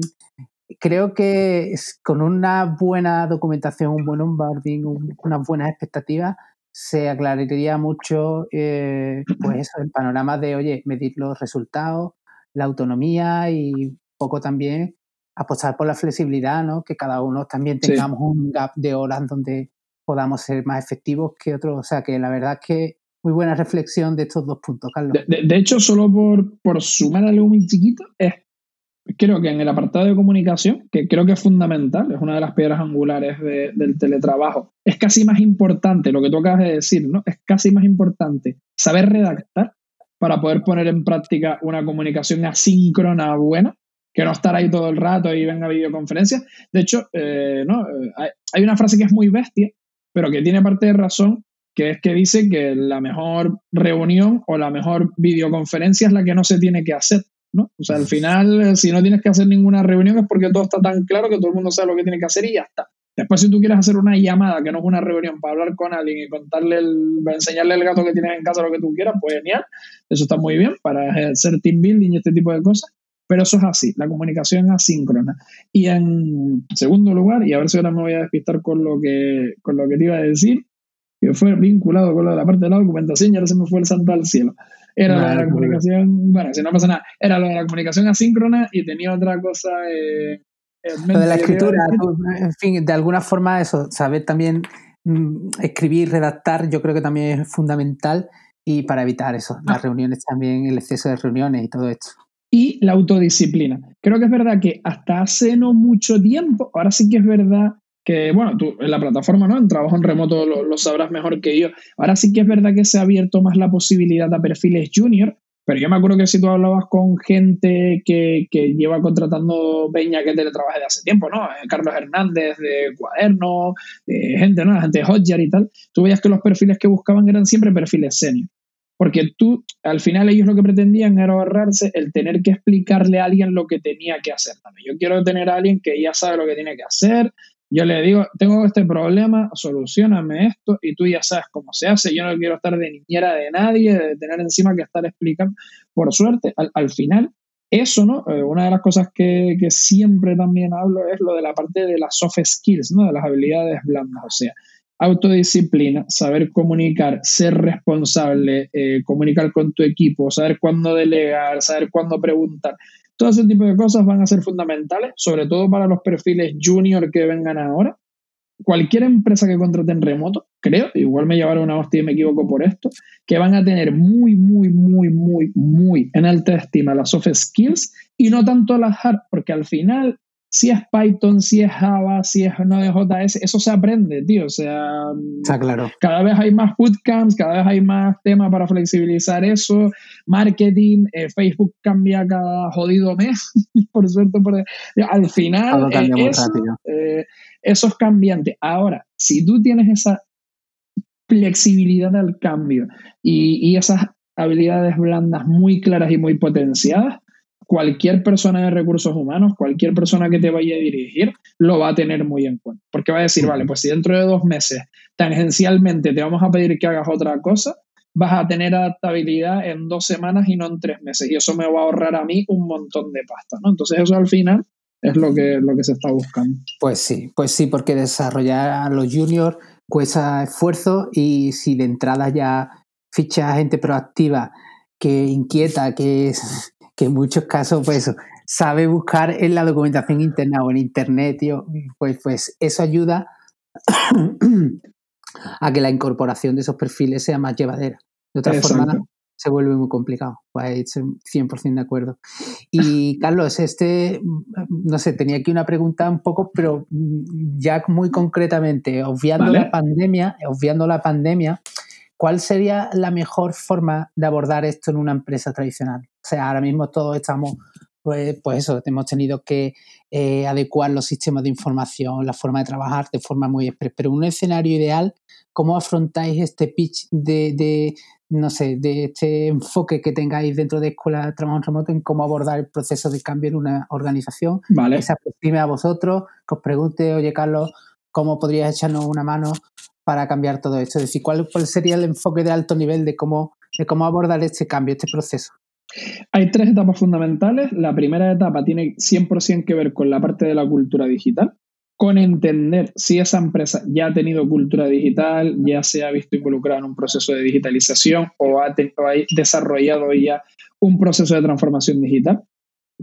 creo que con una buena documentación, un buen onboarding, unas buenas expectativas, se aclararía mucho eh, pues eso, el panorama de, oye, medir los resultados, la autonomía y poco también apostar por la flexibilidad, ¿no? Que cada uno también tengamos un gap de horas donde podamos ser más efectivos que otros. O sea, que la verdad es que muy buena reflexión de estos dos puntos, Carlos. De, hecho, solo por, por sumar algo muy chiquito, es creo que en el apartado de comunicación, que creo que es fundamental, es una de las piedras angulares del teletrabajo, es casi más importante lo que tú acabas de decir, ¿no? Es casi más importante saber redactar para poder poner en práctica una comunicación asíncrona buena, que no estar ahí todo el rato y venga videoconferencias. De hecho, eh, ¿no? hay una frase que es muy bestia, pero que tiene parte de razón, que es que dice que la mejor reunión o la mejor videoconferencia es la que no se tiene que hacer. ¿no? O sea, al final, eh, si no tienes que hacer ninguna reunión es porque todo está tan claro que todo el mundo sabe lo que tiene que hacer y ya está. Después, si tú quieres hacer una llamada que no es una reunión para hablar con alguien y contarle, el, enseñarle el gato que tienes en casa, lo que tú quieras, pues genial. Eso está muy bien para hacer team building y este tipo de cosas. Pero eso es así, la comunicación asíncrona. Y en segundo lugar, y a ver si ahora me voy a despistar con lo que, con lo que te iba a decir, que fue vinculado con lo de la parte de la documentación y ahora se me fue el santo al cielo. Era lo de la comunicación, bueno, si no pasa nada, era lo de la comunicación asíncrona y tenía otra cosa. Eh, lo de la escritura, en fin, de alguna forma eso, saber también mm, escribir, redactar, yo creo que también es fundamental y para evitar eso, las ah. reuniones también, el exceso de reuniones y todo esto. Y la autodisciplina. Creo que es verdad que hasta hace no mucho tiempo, ahora sí que es verdad que, bueno, tú en la plataforma, ¿no? En trabajo en remoto lo, sabrás mejor que yo. Ahora sí que es verdad que se ha abierto más la posibilidad a perfiles junior, pero yo me acuerdo que si tú hablabas con gente que, que lleva contratando peña que teletrabaja de hace tiempo, ¿no? Eh, Carlos Hernández de Cuaderno, gente, ¿no? Gente de Hotjar y tal, tú veías que los perfiles que buscaban eran siempre perfiles senior. Porque tú, al final ellos lo que pretendían era ahorrarse el tener que explicarle a alguien lo que tenía que hacer. Yo quiero tener a alguien que ya sabe lo que tiene que hacer, yo le digo, tengo este problema, solucioname esto y tú ya sabes cómo se hace. Yo no quiero estar de niñera de nadie, de tener encima que estar explicando. Por suerte, al, final, eso, ¿no? Eh, una de las cosas que, siempre también hablo es lo de la parte de las soft skills, ¿no? De las habilidades blandas. O sea, autodisciplina, saber comunicar, ser responsable, eh, comunicar con tu equipo, saber cuándo delegar, saber cuándo preguntar. Todo ese tipo de cosas van a ser fundamentales, sobre todo para los perfiles junior que vengan ahora. Cualquier empresa que contrate en remoto, creo, igual me llevaron una hostia y me equivoco por esto, que van a tener muy, muy, muy, muy, muy en alta estima las soft skills y no tanto las hard, porque al final si es Python, si es Java, si es Node.js, eso se aprende, tío. O sea, Está claro. cada vez hay más bootcamps, cada vez hay más temas para flexibilizar eso. Marketing, eh, Facebook cambia cada jodido mes, por suerte. al final, eh, eso, eh, eso es cambiante. Ahora, si tú tienes esa flexibilidad al cambio y, y esas habilidades blandas muy claras y muy potenciadas, cualquier persona de recursos humanos, cualquier persona que te vaya a dirigir, lo va a tener muy en cuenta. Porque va a decir, vale, pues si dentro de dos meses tangencialmente te vamos a pedir que hagas otra cosa, vas a tener adaptabilidad en dos semanas y no en tres meses. Y eso me va a ahorrar a mí un montón de pasta, ¿no? Entonces eso al final es lo que, lo que se está buscando. Pues sí, pues sí, porque desarrollar a los juniors cuesta esfuerzo y si de entrada ya ficha gente proactiva que inquieta, que es que en muchos casos, pues sabe buscar en la documentación interna o en internet, pues, pues eso ayuda a que la incorporación de esos perfiles sea más llevadera. De otra forma, se vuelve muy complicado. Pues 100% de acuerdo. Y Carlos, este, no sé, tenía aquí una pregunta un poco, pero ya muy concretamente, obviando la pandemia, obviando la pandemia, ¿cuál sería la mejor forma de abordar esto en una empresa tradicional? O sea, ahora mismo todos estamos, pues, pues eso, hemos tenido que eh, adecuar los sistemas de información, la forma de trabajar de forma muy express. Pero en un escenario ideal, ¿cómo afrontáis este pitch de, no sé, de este enfoque que tengáis dentro de Escuela de Trabajo en Remoto en cómo abordar el proceso de cambio en una organización? Vale. Que se aproxime a vosotros, que os pregunte, oye Carlos, ¿cómo podrías echarnos una mano para cambiar todo esto? Es decir, ¿cuál, sería el enfoque de alto nivel de cómo, de cómo abordar este cambio, este proceso? Hay tres etapas fundamentales. La primera etapa tiene 100% que ver con la parte de la cultura digital, con entender si esa empresa ya ha tenido cultura digital, ya se ha visto involucrada en un proceso de digitalización o ha, desarrollado ya un proceso de transformación digital,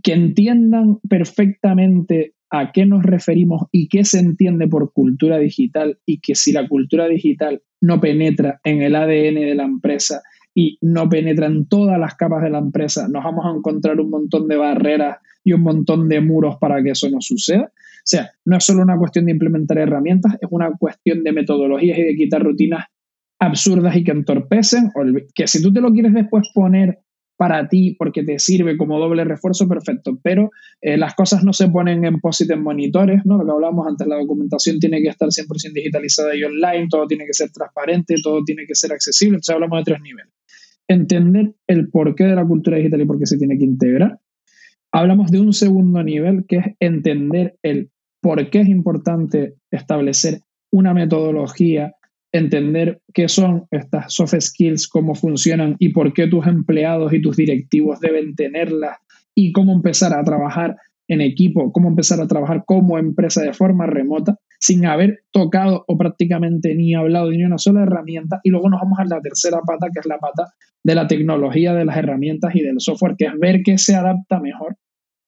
que entiendan perfectamente a qué nos referimos y qué se entiende por cultura digital y que si la cultura digital no penetra en el ADN de la empresa y no penetra en todas las capas de la empresa, nos vamos a encontrar un montón de barreras y un montón de muros para que eso no suceda. O sea, no es solo una cuestión de implementar herramientas, es una cuestión de metodologías y de quitar rutinas absurdas y que entorpecen, que si tú te lo quieres después poner para ti porque te sirve como doble refuerzo, perfecto. Pero eh, las cosas no se ponen en posit en monitores, ¿no? Lo que hablábamos antes, la documentación tiene que estar 100% digitalizada y online, todo tiene que ser transparente, todo tiene que ser accesible. Entonces hablamos de tres niveles. Entender el porqué de la cultura digital y por qué se tiene que integrar. Hablamos de un segundo nivel, que es entender el por qué es importante establecer una metodología entender qué son estas soft skills, cómo funcionan y por qué tus empleados y tus directivos deben tenerlas y cómo empezar a trabajar en equipo, cómo empezar a trabajar como empresa de forma remota sin haber tocado o prácticamente ni hablado ni una sola herramienta. Y luego nos vamos a la tercera pata, que es la pata de la tecnología, de las herramientas y del software, que es ver qué se adapta mejor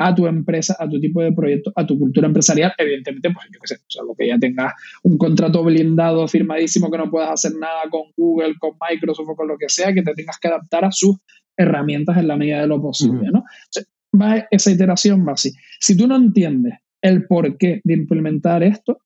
a tu empresa, a tu tipo de proyecto, a tu cultura empresarial, evidentemente, pues yo qué sé, o sea, lo que ya tengas un contrato blindado, firmadísimo, que no puedas hacer nada con Google, con Microsoft o con lo que sea, que te tengas que adaptar a sus herramientas en la medida de lo posible, ¿no? va esa iteración va así. Si tú no entiendes el porqué de implementar esto,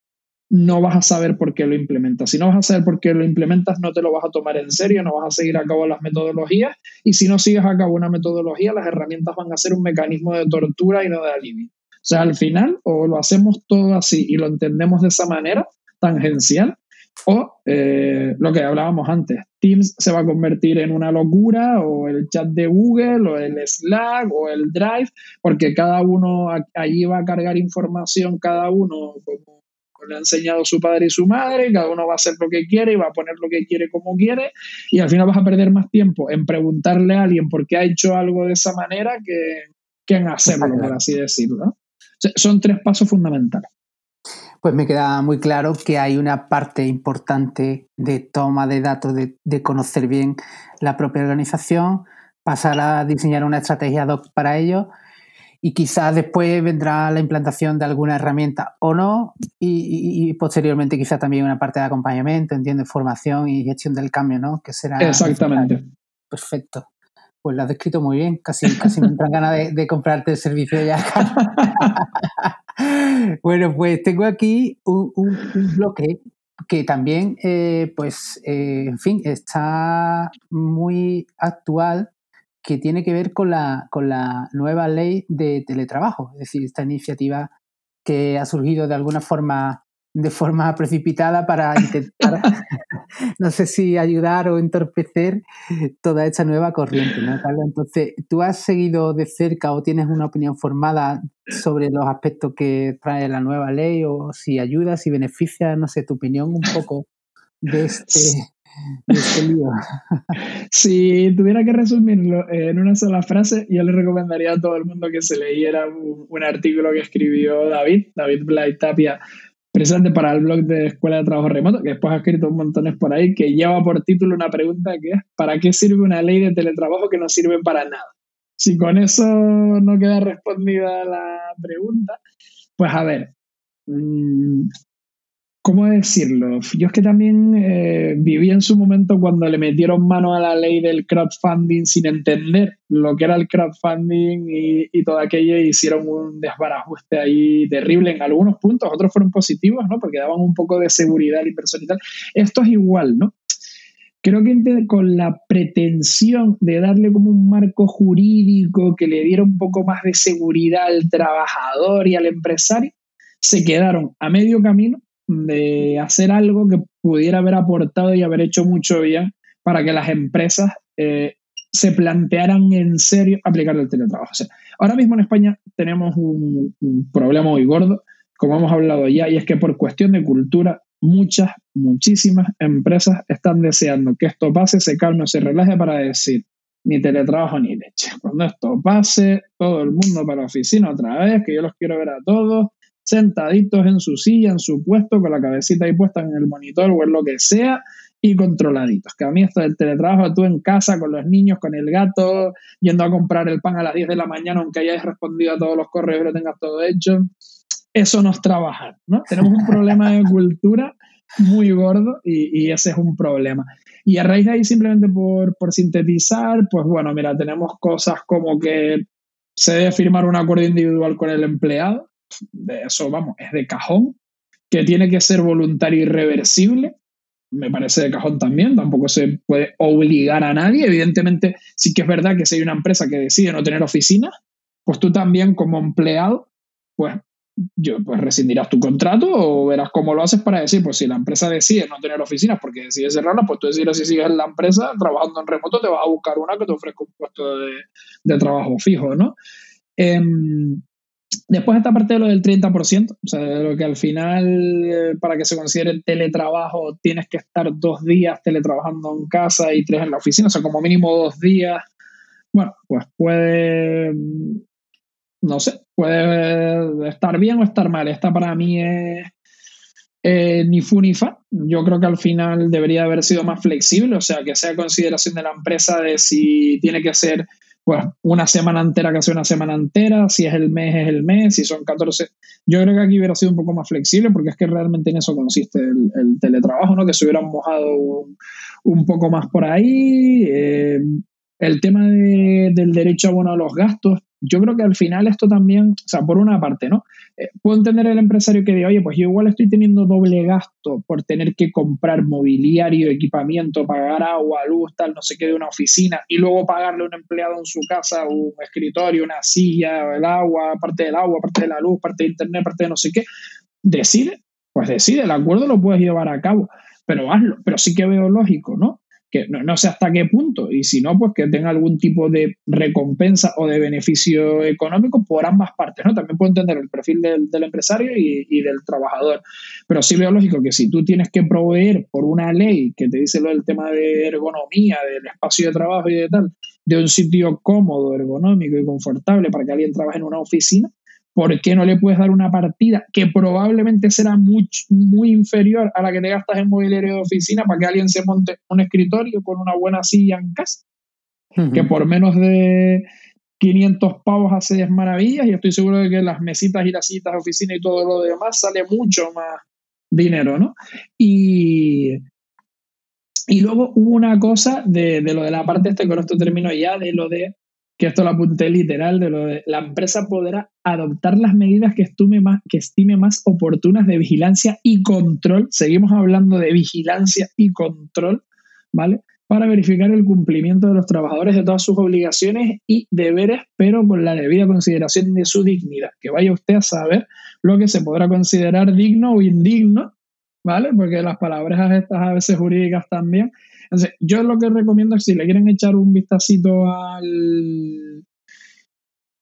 no vas a saber por qué lo implementas. Si no vas a saber por qué lo implementas, no te lo vas a tomar en serio, no vas a seguir a cabo las metodologías y si no sigues a cabo una metodología, las herramientas van a ser un mecanismo de tortura y no de alivio. O sea, al final, o lo hacemos todo así y lo entendemos de esa manera, tangencial, o eh, lo que hablábamos antes, Teams se va a convertir en una locura, o el chat de Google, o el Slack, o el Drive, porque cada uno allí va a cargar información, cada uno como le ha enseñado su padre y su madre, cada uno va a hacer lo que quiere y va a poner lo que quiere como quiere, y al final vas a perder más tiempo en preguntarle a alguien por qué ha hecho algo de esa manera que, que en hacerlo, por así decirlo. son tres pasos fundamentales. Pues me queda muy claro que hay una parte importante de toma de datos, de, de conocer bien la propia organización, pasar a diseñar una estrategia doc para ello y quizás después vendrá la implantación de alguna herramienta o no y, posteriormente quizás también una parte de acompañamiento, entiende, formación y gestión del cambio, ¿no? Que será exactamente perfecto. Pues lo has descrito muy bien, casi, casi me entran ganas de, comprarte el servicio ya. bueno, pues tengo aquí un, bloque que también, eh, pues, eh, en fin, está muy actual que tiene que ver con la, con la nueva ley de teletrabajo, es decir, esta iniciativa que ha surgido de alguna forma, de forma precipitada para intentar, no sé si ayudar o entorpecer toda esta nueva corriente, ¿no, Carlos? Entonces, ¿tú has seguido de cerca o tienes una opinión formada sobre los aspectos que trae la nueva ley o si ayuda, si beneficia, no sé, tu opinión un poco de este si tuviera que resumirlo en una sola frase, yo le recomendaría a todo el mundo que se leyera un, artículo que escribió David, David Blay Tapia, presente para el blog de Escuela de Trabajo Remoto, que después ha escrito un montón por ahí, que lleva por título una pregunta que es, ¿para qué sirve una ley de teletrabajo que no sirve para nada? Si con eso no queda respondida la pregunta, pues a ver, mm, ¿Cómo decirlo? Yo es que también eh, viví en su momento cuando le metieron mano a la ley del crowdfunding sin entender lo que era el crowdfunding y, todo aquello y hicieron un desbarajuste ahí terrible en algunos puntos, otros fueron positivos, ¿no? Porque daban un poco de seguridad al inversor y tal. Esto es igual, ¿no? Creo que con la pretensión de darle como un marco jurídico que le diera un poco más de seguridad al trabajador y al empresario, se quedaron a medio camino de hacer algo que pudiera haber aportado y haber hecho mucho bien para que las empresas eh, se plantearan en serio aplicar el teletrabajo. ahora mismo en España tenemos un, problema muy gordo, como hemos hablado ya, y es que por cuestión de cultura, muchas, muchísimas empresas están deseando que esto pase, se calme, se relaje para decir ni teletrabajo ni leche. Cuando esto pase, todo el mundo para la oficina otra vez, que yo los quiero ver a todos, sentaditos en su silla, en su puesto, con la cabecita ahí puesta en el monitor o en lo que sea, y controladitos. Que a mí esto del teletrabajo, tú en casa con los niños, con el gato, yendo a comprar el pan a las 10 de la mañana, aunque hayas respondido a todos los correos y lo tengas todo hecho, eso no es trabajar, ¿no? Tenemos un problema de cultura muy gordo y, ese es un problema. Y a raíz de ahí, simplemente por, por sintetizar, pues bueno, mira, tenemos cosas como que se debe firmar un acuerdo individual con el empleado, de eso vamos, es de cajón, que tiene que ser voluntario y me parece de cajón también, tampoco se puede obligar a nadie, evidentemente sí que es verdad que si hay una empresa que decide no tener oficina, pues tú también como empleado, pues yo, pues rescindirás tu contrato o verás cómo lo haces para decir, pues si la empresa decide no tener oficinas porque decide cerrarla, pues tú decides si sigues en la empresa trabajando en remoto, te vas a buscar una que te ofrezca un puesto de, trabajo fijo, ¿no? Eh, Después esta parte de lo del 30%, o sea, de lo que al final, eh, para que se considere teletrabajo, tienes que estar dos días teletrabajando en casa y tres en la oficina, o sea, como mínimo dos días. Bueno, pues puede, no sé, puede estar bien o estar mal. Esta para mí es eh, ni fu ni fa. Yo creo que al final debería haber sido más flexible, o sea, que sea consideración de la empresa de si tiene que ser pues una semana entera sea una semana entera, si es el mes es el mes, si son 14. Yo creo que aquí hubiera sido un poco más flexible porque es que realmente en eso consiste el, teletrabajo, ¿no? Que se hubieran mojado un, poco más por ahí. Eh, el tema del derecho a abono a los gastos, yo creo que al final esto también, o sea, por una parte, ¿no? Eh, puedo entender el empresario que diga, oye, pues yo igual estoy teniendo doble gasto por tener que comprar mobiliario, equipamiento, pagar agua, luz, tal, no sé qué, de una oficina, y luego pagarle a un empleado en su casa un escritorio, una silla, el agua, parte del agua, parte de la luz, parte de internet, parte de no sé qué. Decide, pues decide, el acuerdo lo puedes llevar a cabo, pero hazlo. Pero sí que veo lógico, ¿no? Que no, sé hasta qué punto, y si no, pues que tenga algún tipo de recompensa o de beneficio económico por ambas partes, ¿no? También puedo entender el perfil del, empresario y, del trabajador, pero sí veo lógico que si tú tienes que proveer por una ley que te dice lo del tema de ergonomía, del espacio de trabajo y de tal, de un sitio cómodo, ergonómico y confortable para que alguien trabaje en una oficina, ¿por qué no le puedes dar una partida que probablemente será muy, muy inferior a la que te gastas en mobiliario de oficina para que alguien se monte un escritorio con una buena silla en casa? Que por menos de 500 pavos hace maravillas y estoy seguro de que las mesitas y las citas de oficina y todo lo demás sale mucho más dinero, ¿no? Y, y luego hubo una cosa de, de lo de la parte, este, con esto termino ya, de lo de que esto lo apunté literal, de lo de la empresa podrá adoptar las medidas que estime, más, que estime más oportunas de vigilancia y control. Seguimos hablando de vigilancia y control, ¿vale? Para verificar el cumplimiento de los trabajadores de todas sus obligaciones y deberes, pero con la debida consideración de su dignidad. Que vaya usted a saber lo que se podrá considerar digno o indigno, ¿vale? Porque las palabras estas a veces jurídicas también entonces, yo lo que recomiendo es si le quieren echar un vistacito al,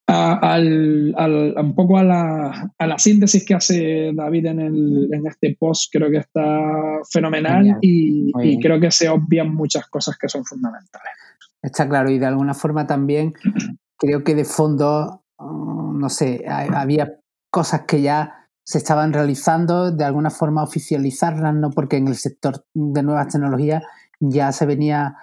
al, un poco a la, a la, síntesis que hace David en, el, en este post, creo que está fenomenal y, y creo que se obvian muchas cosas que son fundamentales. Está claro, y de alguna forma también creo que de fondo, mm, no sé, había cosas que ya se estaban realizando, de alguna forma oficializarlas, ¿no? Porque en el sector de nuevas tecnologías ya se venía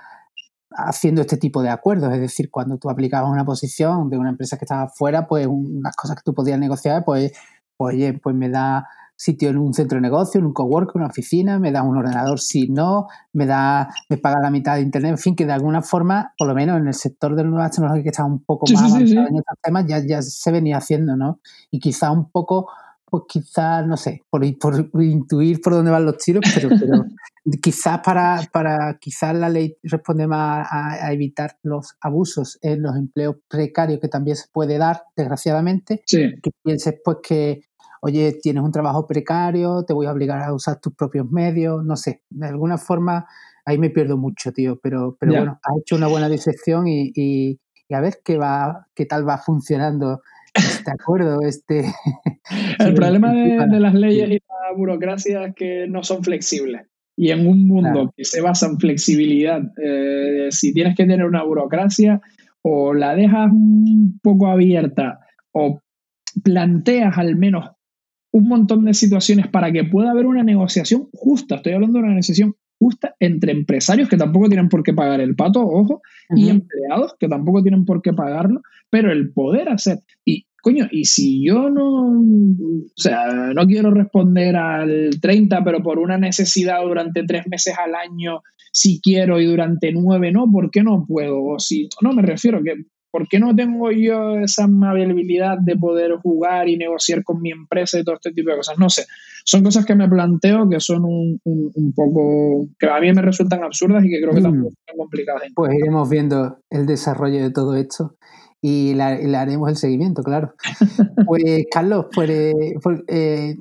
haciendo este tipo de acuerdos. Es decir, cuando tú aplicabas una posición de una empresa que estaba fuera, pues unas cosas que tú podías negociar, pues, pues oye, pues me da sitio en un centro de negocio, en un cowork, una oficina, me da un ordenador si no, me da, me paga la mitad de internet, en fin, que de alguna forma, por lo menos en el sector de nuevas tecnologías que está un poco más avanzado en estos temas, ya, ya se venía haciendo, ¿no? Y quizá un poco pues quizás, no sé, por, por, intuir por dónde van los tiros, pero, quizás para, para quizás la ley responde más a, evitar los abusos en los empleos precarios que también se puede dar, desgraciadamente. Que pienses pues que, oye, tienes un trabajo precario, te voy a obligar a usar tus propios medios, no sé, de alguna forma ahí me pierdo mucho, tío, pero, pero bueno, has hecho una buena disección y, y, y a ver qué va, qué tal va funcionando de acuerdo, este... El problema de, las leyes y la burocracia es que no son flexibles. Y en un mundo que se basa en flexibilidad, eh, si tienes que tener una burocracia, o la dejas un poco abierta, o planteas al menos un montón de situaciones para que pueda haber una negociación justa. Estoy hablando de una negociación justa entre empresarios que tampoco tienen por qué pagar el pato, ojo, y empleados que tampoco tienen por qué pagarlo, pero el poder hacer, y coño, y si yo no, o sea, no quiero responder al 30, pero por una necesidad durante tres meses al año, si quiero y durante nueve no, ¿por qué no puedo? O si, no, me refiero que, ¿por qué no tengo yo esa amabilidad de poder jugar y negociar con mi empresa y todo este tipo de cosas? No sé, son cosas que me planteo que son un, un, poco, que a mí me resultan absurdas y que creo que mm. tampoco son complicadas. Pues iremos viendo el desarrollo de todo esto y le, haremos el seguimiento, claro. Pues Carlos, pues, eh,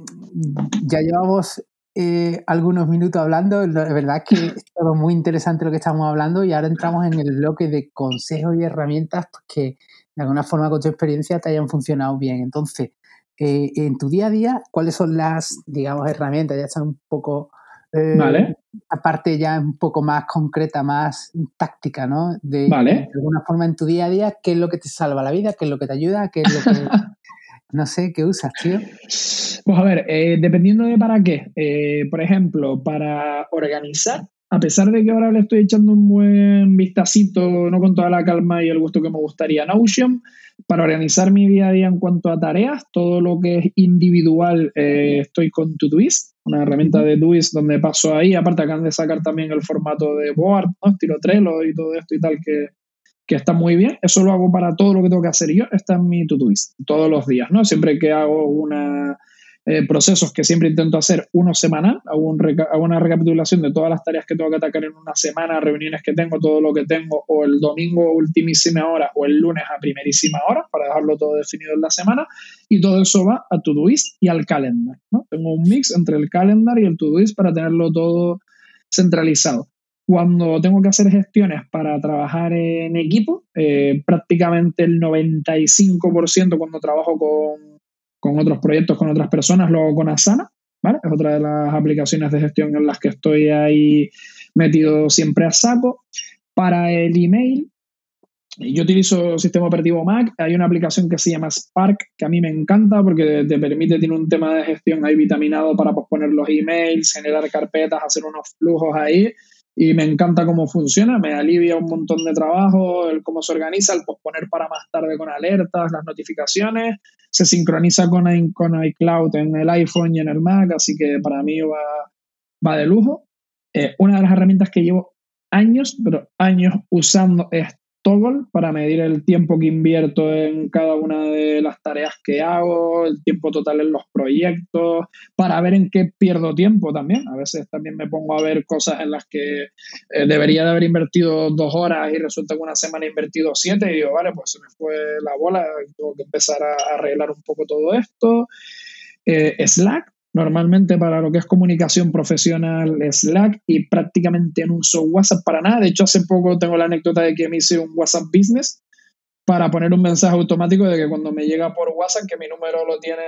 ya llevamos eh, algunos minutos hablando, la verdad es que es todo muy interesante lo que estamos hablando y ahora entramos en el bloque de consejos y herramientas que de alguna forma con tu experiencia te hayan funcionado bien. Entonces, eh, en tu día a día, ¿cuáles son las, digamos, herramientas? Ya están un poco vale. Aparte ya un poco más concreta, más táctica, ¿no? De, de alguna forma en tu día a día, ¿qué es lo que te salva la vida? ¿Qué es lo que te ayuda? ¿Qué es lo que... no sé, ¿qué usas, tío? Pues a ver, eh, dependiendo de para qué. Eh, por ejemplo, para organizar, a pesar de que ahora le estoy echando un buen vistacito, no con toda la calma y el gusto que me gustaría Notion, para organizar mi día a día en cuanto a tareas, todo lo que es individual, eh, estoy con Todoist, una herramienta de Todoist donde paso ahí. Aparte, acaban de sacar también el formato de board, ¿no? estilo Trello y todo esto y tal, que, que está muy bien. Eso lo hago para todo lo que tengo que hacer yo. Está en mi Todoist todos los días, ¿no? Siempre que hago una eh, procesos que siempre intento hacer uno semanal, hago, una recapitulación de todas las tareas que tengo que atacar en una semana, reuniones que tengo, todo lo que tengo, o el domingo ultimísima hora o el lunes a primerísima hora, para dejarlo todo definido en la semana, y todo eso va a Todoist y al Calendar. ¿no? Tengo un mix entre el Calendar y el Todoist para tenerlo todo centralizado. Cuando tengo que hacer gestiones para trabajar en equipo, eh, prácticamente el 95% cuando trabajo con con otros proyectos, con otras personas, luego con Asana, ¿vale? Es otra de las aplicaciones de gestión en las que estoy ahí metido siempre a saco. Para el email, yo utilizo sistema operativo Mac, hay una aplicación que se llama Spark, que a mí me encanta porque te permite, tiene un tema de gestión ahí vitaminado para posponer los emails, generar carpetas, hacer unos flujos ahí y me encanta cómo funciona, me alivia un montón de trabajo, el cómo se organiza, el posponer para más tarde con alertas, las notificaciones, se sincroniza con, con iCloud en el iPhone y en el Mac, así que para mí va, va de lujo. Eh, una de las herramientas que llevo años, pero años usando es para medir el tiempo que invierto en cada una de las tareas que hago, el tiempo total en los proyectos, para ver en qué pierdo tiempo también. A veces también me pongo a ver cosas en las que eh, debería de haber invertido dos horas y resulta que una semana he invertido siete y digo, vale, pues se me fue la bola, tengo que empezar a arreglar un poco todo esto. Eh, Slack, Normalmente para lo que es comunicación profesional, Slack y prácticamente no uso WhatsApp para nada. De hecho, hace poco tengo la anécdota de que me hice un WhatsApp Business para poner un mensaje automático de que cuando me llega por WhatsApp, que mi número lo tiene,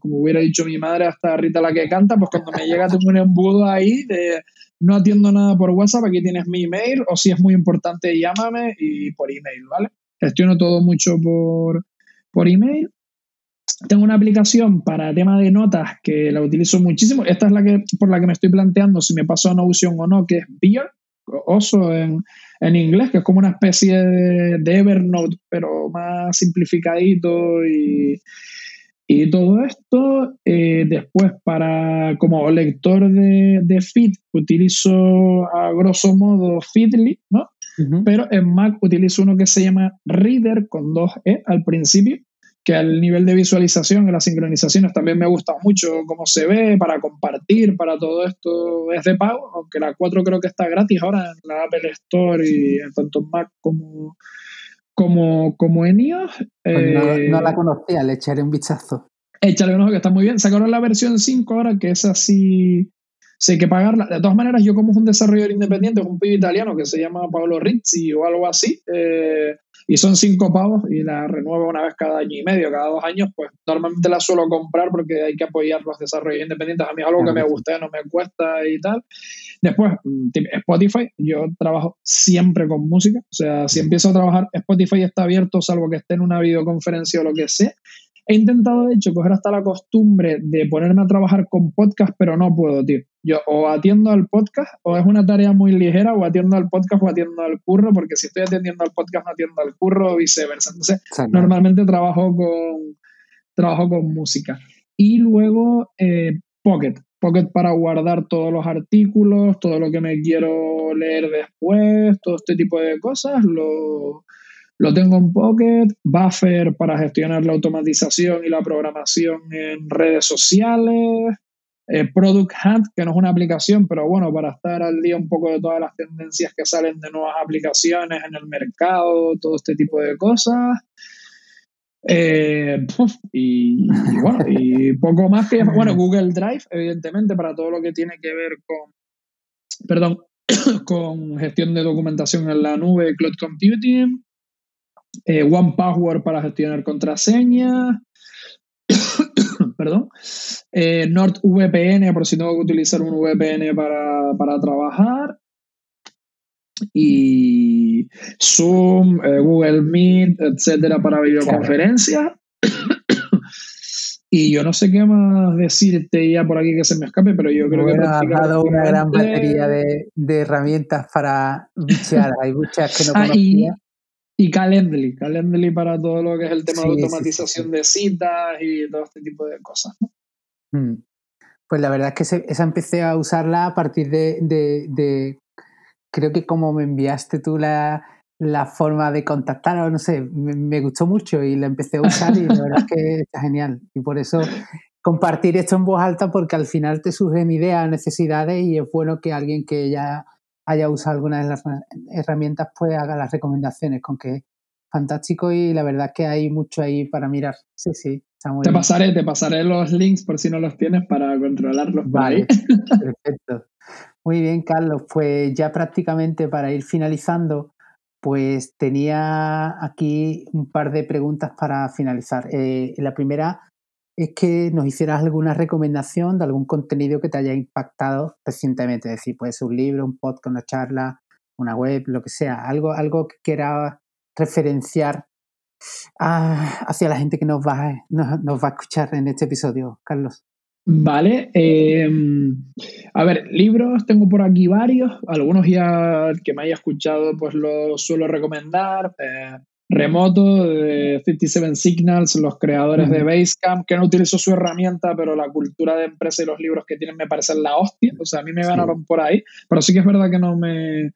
como hubiera dicho mi madre, hasta Rita la que canta, pues cuando me llega tengo un embudo ahí de no atiendo nada por WhatsApp, aquí tienes mi email, o si es muy importante, llámame y por email, ¿vale? Gestiono todo mucho por, por email tengo una aplicación para tema de notas que la utilizo muchísimo. Esta es la que por la que me estoy planteando si me paso a Notion o no, que es Beer, oso en, en inglés, que es como una especie de, Evernote, pero más simplificadito y, y todo esto. Eh, después, para como lector de, de feed, utilizo a grosso modo Feedly, ¿no? Pero en Mac utilizo uno que se llama Reader con dos E al principio que al nivel de visualización y las sincronizaciones también me gusta mucho cómo se ve, para compartir, para todo esto es de pago, aunque la 4 creo que está gratis ahora en la Apple Store y en tanto en Mac como, como, como en iOS. Pues no, la eh, conocía, le echaré un vistazo. Échale un ojo que está muy bien. Sacaron la versión 5 ahora, que es así, sé que pagarla. De todas maneras, yo como es un desarrollador independiente, es un pibe italiano que se llama Paolo Rizzi o algo así, eh, y son cinco pavos y la renuevo una vez cada año y medio, cada dos años, pues normalmente la suelo comprar porque hay que apoyar los desarrollos independientes. A mí es algo que me gusta, no me cuesta y tal. Después, mm, Spotify, yo trabajo siempre con música, o sea, si empiezo a trabajar, Spotify está abierto, salvo que esté en una videoconferencia o lo que sea. He intentado, de hecho, coger hasta la costumbre de ponerme a trabajar con podcast, pero no puedo, tío. Yo o atiendo al podcast o es una tarea muy ligera o atiendo al podcast o atiendo al curro, porque si estoy atendiendo al podcast no atiendo al curro o viceversa. Entonces, normalmente trabajo con, trabajo con música. Y luego eh, Pocket. Pocket para guardar todos los artículos, todo lo que me quiero leer después, todo este tipo de cosas, lo, lo tengo en Pocket, Buffer para gestionar la automatización y la programación en redes sociales, eh, Product Hunt, que no es una aplicación, pero bueno, para estar al día un poco de todas las tendencias que salen de nuevas aplicaciones en el mercado, todo este tipo de cosas. Eh, y, bueno, y poco más que. Bueno, Google Drive, evidentemente, para todo lo que tiene que ver con. Perdón, con gestión de documentación en la nube, cloud computing. Eh, One Password para gestionar contraseñas. Perdón. Eh, NordVPN, por si tengo que utilizar un VPN para, para trabajar y Zoom, eh, Google Meet, etcétera, para videoconferencias. y yo no sé qué más decirte ya por aquí que se me escape, pero yo creo que. Has dado una gran batería de, herramientas para bichear. Hay muchas que no ah, conocía. Y, Calendly, Calendly para todo lo que es el tema de automatización de citas y todo este tipo de cosas. Mm. Pues la verdad es que esa empecé a usarla a partir de creo que como me enviaste tú la, forma de contactar, o no sé, me, gustó mucho y la empecé a usar y la verdad es que está genial. Y por eso compartir esto en voz alta porque al final te surgen ideas, necesidades y es bueno que alguien que ya haya usado alguna de las herramientas pues haga las recomendaciones con que fantástico y la verdad es que hay mucho ahí para mirar. Sí, sí. Está muy te pasaré, te pasaré los links por si no los tienes para controlarlos. Vale, perfecto. Muy bien, Carlos. Pues ya prácticamente para ir finalizando, pues tenía aquí un par de preguntas para finalizar. Eh, la primera es que nos hicieras alguna recomendación de algún contenido que te haya impactado recientemente. Es decir, puede ser un libro, un podcast, una charla, una web, lo que sea. Algo, algo que quieras referenciar hacia la gente que nos va, nos va a escuchar en este episodio, Carlos. Vale. Eh, a ver, libros tengo por aquí varios. Algunos ya que me haya escuchado, pues los suelo recomendar. Eh, remoto de 57 Signals, los creadores de Basecamp, que no utilizo su herramienta, pero la cultura de empresa y los libros que tienen me parecen la hostia. O sea, a mí me ganaron por ahí. Pero sí que es verdad que no me.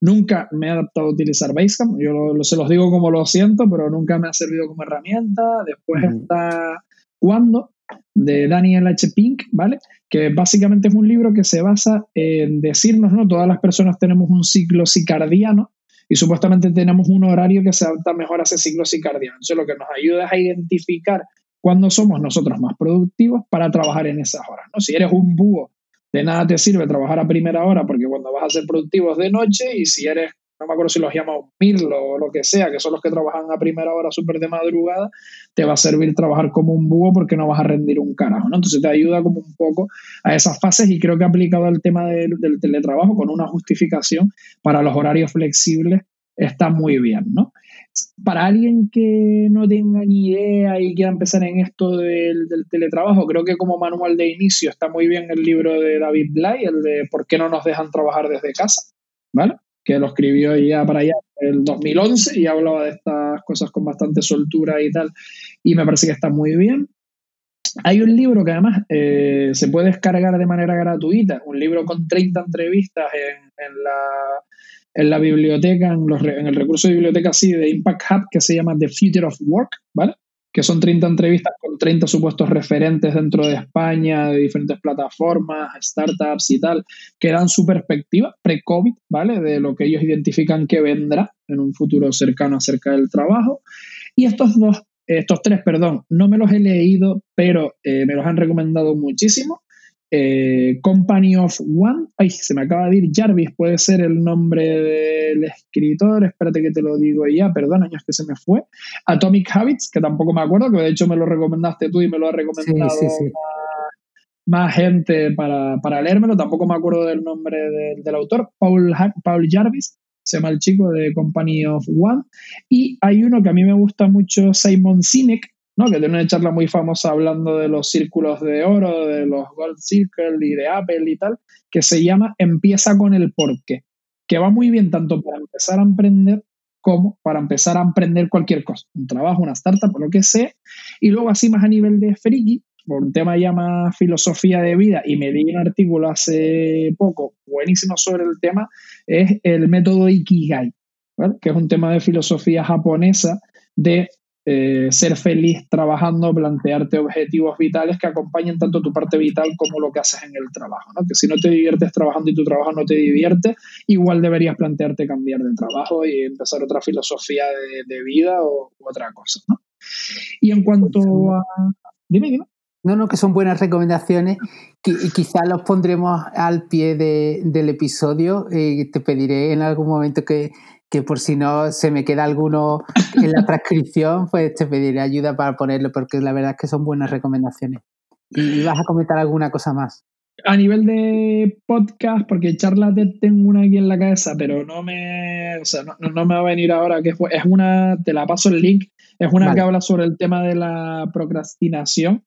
Nunca me he adaptado a utilizar Basecamp. Yo se los digo como lo siento, pero nunca me ha servido como herramienta. Después está Cuando, de Daniel H. Pink, ¿vale? Que básicamente es un libro que se basa en decirnos, ¿no? Todas las personas tenemos un ciclo cicardiano y supuestamente tenemos un horario que se adapta mejor a ese ciclo cicardiano. Eso lo que nos ayuda es a identificar cuándo somos nosotros más productivos para trabajar en esas horas, ¿no? Si eres un búho, de nada te sirve trabajar a primera hora porque cuando vas a ser productivo es de noche y si eres no me acuerdo si los llama Mirlo o lo que sea, que son los que trabajan a primera hora súper de madrugada, te va a servir trabajar como un búho porque no vas a rendir un carajo, ¿no? Entonces te ayuda como un poco a esas fases y creo que aplicado al tema del, teletrabajo con una justificación para los horarios flexibles está muy bien, ¿no? Para alguien que no tenga ni idea y quiera empezar en esto del, del, teletrabajo, creo que como manual de inicio está muy bien el libro de David Bly, el de ¿Por qué no nos dejan trabajar desde casa? ¿Vale? Que lo escribió ya para allá el 2011 y hablaba de estas cosas con bastante soltura y tal, y me parece que está muy bien. Hay un libro que además eh, se puede descargar de manera gratuita, un libro con 30 entrevistas en, en la, en la biblioteca, en, los, en, el recurso de biblioteca sí, de Impact Hub, que se llama The Future of Work, ¿vale? Que son 30 entrevistas con 30 supuestos referentes dentro de España, de diferentes plataformas, startups y tal, que dan su perspectiva pre-COVID, ¿vale? De lo que ellos identifican que vendrá en un futuro cercano acerca del trabajo. Y estos dos, estos tres, perdón, no me los he leído, pero eh, me los han recomendado muchísimo. Eh, Company of One, ay, se me acaba de ir, Jarvis puede ser el nombre del escritor, espérate que te lo digo ya, perdón, años que se me fue. Atomic Habits, que tampoco me acuerdo, que de hecho me lo recomendaste tú y me lo ha recomendado Más, gente para, para, leérmelo, tampoco me acuerdo del nombre del, autor, Paul, Paul Jarvis, se llama el chico de Company of One. Y hay uno que a mí me gusta mucho, Simon Sinek, ¿no? que tiene una charla muy famosa hablando de los círculos de oro, de los Gold Circle y de Apple y tal, que se llama Empieza con el porqué, que va muy bien tanto para empezar a emprender como para empezar a emprender cualquier cosa, un trabajo, una startup, lo que sea, y luego así más a nivel de friki, por un tema ya más filosofía de vida, y me di un artículo hace poco buenísimo sobre el tema, es el método Ikigai, que es un tema de filosofía japonesa de eh, ser feliz trabajando, plantearte objetivos vitales que acompañen tanto tu parte vital como lo que haces en el trabajo. ¿no? Que si no te diviertes trabajando y tu trabajo no te divierte, igual deberías plantearte cambiar de trabajo y empezar otra filosofía de, vida o otra cosa. ¿no? Y en cuanto a... Dime, dime. No, no, que son buenas recomendaciones y quizás los pondremos al pie del episodio. y te pediré en algún momento que, que por si no se me queda alguno en la transcripción, pues te pediré ayuda para ponerlo, porque la verdad es que son buenas recomendaciones. ¿Y vas a comentar alguna cosa más? A nivel de podcast, porque charla tengo una aquí en la cabeza, pero no me, o sea, no, no, me va a venir ahora, que es una, te la paso el link, es una que habla sobre el tema de la procrastinación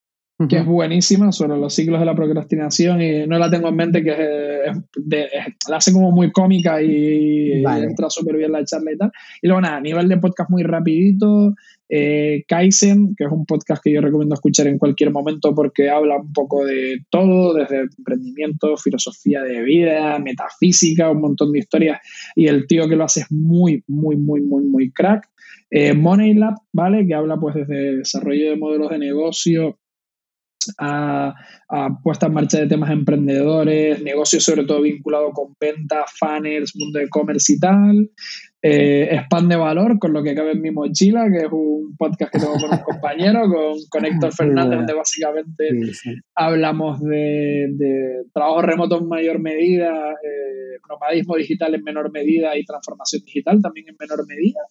que es buenísima sobre los ciclos de la procrastinación y no la tengo en mente, que la hace como muy cómica y, entra súper bien la charla y tal. Y luego nada, a nivel de podcast muy rapidito, eh, Kaizen, que es un podcast que yo recomiendo escuchar en cualquier momento porque habla un poco de todo, desde emprendimiento, filosofía de vida, metafísica, un montón de historias y el tío que lo hace es muy, muy, muy, muy, muy crack. Eh, Money Lab, ¿vale? Que habla pues desde desarrollo de modelos de negocio a, puesta en marcha de temas emprendedores, negocios sobre todo vinculado con ventas, funnels, mundo de e-commerce y tal. Eh, expande valor con lo que cabe en mi mochila, que es un podcast que tengo con un compañero, con, con Héctor Fernández, donde básicamente hablamos de, trabajo remoto en mayor medida, eh, nomadismo digital en menor medida y transformación digital también en menor medida.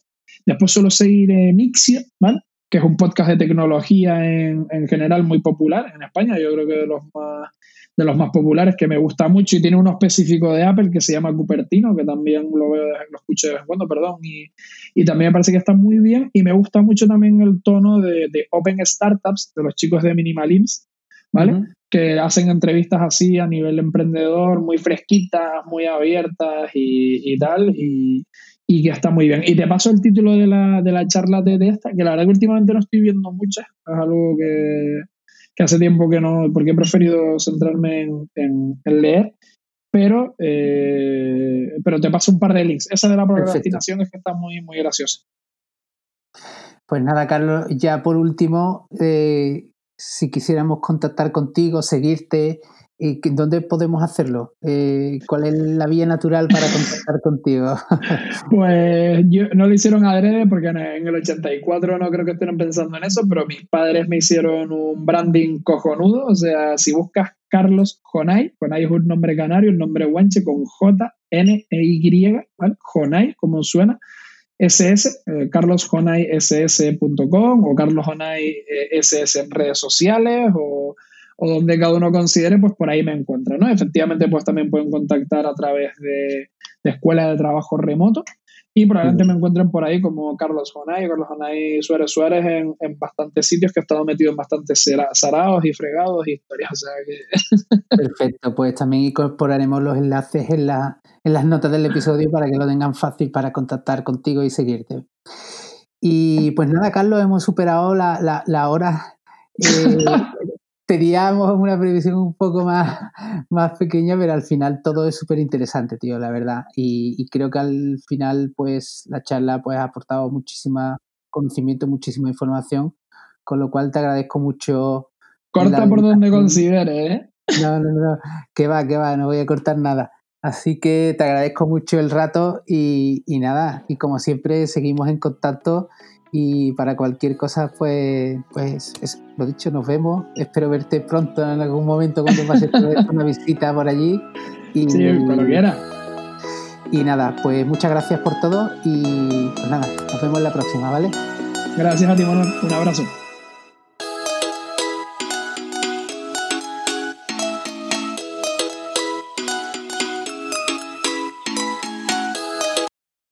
Después suelo seguir Mixia, ¿vale? Que es un podcast de tecnología en, general muy popular en España, yo creo que de los más de los más populares que me gusta mucho y tiene uno específico de Apple que se llama Cupertino, que también lo veo, lo escucho de vez en cuando, perdón, y, también me parece que está muy bien y me gusta mucho también el tono de, Open Startups de los chicos de Minimalims, ¿vale? Que hacen entrevistas así a nivel emprendedor, muy fresquitas, muy abiertas y, y tal, y, y que está muy bien. Y te paso el título de la, de la charla de, esta, que la verdad que últimamente no estoy viendo muchas, es algo que, hace tiempo que no, porque he preferido centrarme en, leer, pero, eh, pero te paso un par de links. Esa de la procrastinación es que está muy, muy graciosa. Pues nada, Carlos, ya por último, eh, si quisiéramos contactar contigo, seguirte, ¿Dónde podemos hacerlo? Eh, ¿Cuál es la vía natural para contactar contigo? Pues yo, no lo hicieron adrede porque en el 84 no creo que estén pensando en eso, pero mis padres me hicieron un branding cojonudo. O sea, si buscas Carlos Jonay, Jonay es un nombre canario, un nombre guanche con J, N, E, Y, ¿vale? Jonay, como suena. SS, eh, carlosjonayss.com o Carlos Jonay SS en redes sociales o o donde cada uno considere, pues por ahí me encuentra, ¿no? Efectivamente, pues también pueden contactar a través de, de Escuela de Trabajo Remoto y probablemente me encuentren por ahí como Carlos Jonay, Carlos Jonay Suárez Suárez en, en, bastantes sitios que he estado metido en bastantes sarados y fregados y historias, o sea que... Perfecto, pues también incorporaremos los enlaces en, la, en las notas del episodio para que lo tengan fácil para contactar contigo y seguirte. Y pues nada, Carlos, hemos superado la, la, la hora eh, Teníamos una previsión un poco más, más pequeña, pero al final todo es súper interesante, tío, la verdad. Y, creo que al final, pues, la charla pues, ha aportado muchísima conocimiento, muchísima información, con lo cual te agradezco mucho. Corta por donde considere, ¿eh? No, no, no, que va, que va, no voy a cortar nada. Así que te agradezco mucho el rato y, y nada, y como siempre seguimos en contacto y para cualquier cosa, pues, pues lo dicho, nos vemos. Espero verte pronto en algún momento cuando pases una visita por allí. Y, sí, cuando quiera. Y nada, pues muchas gracias por todo y pues nada, nos vemos en la próxima, ¿vale? Gracias a ti, Manuel. Un abrazo.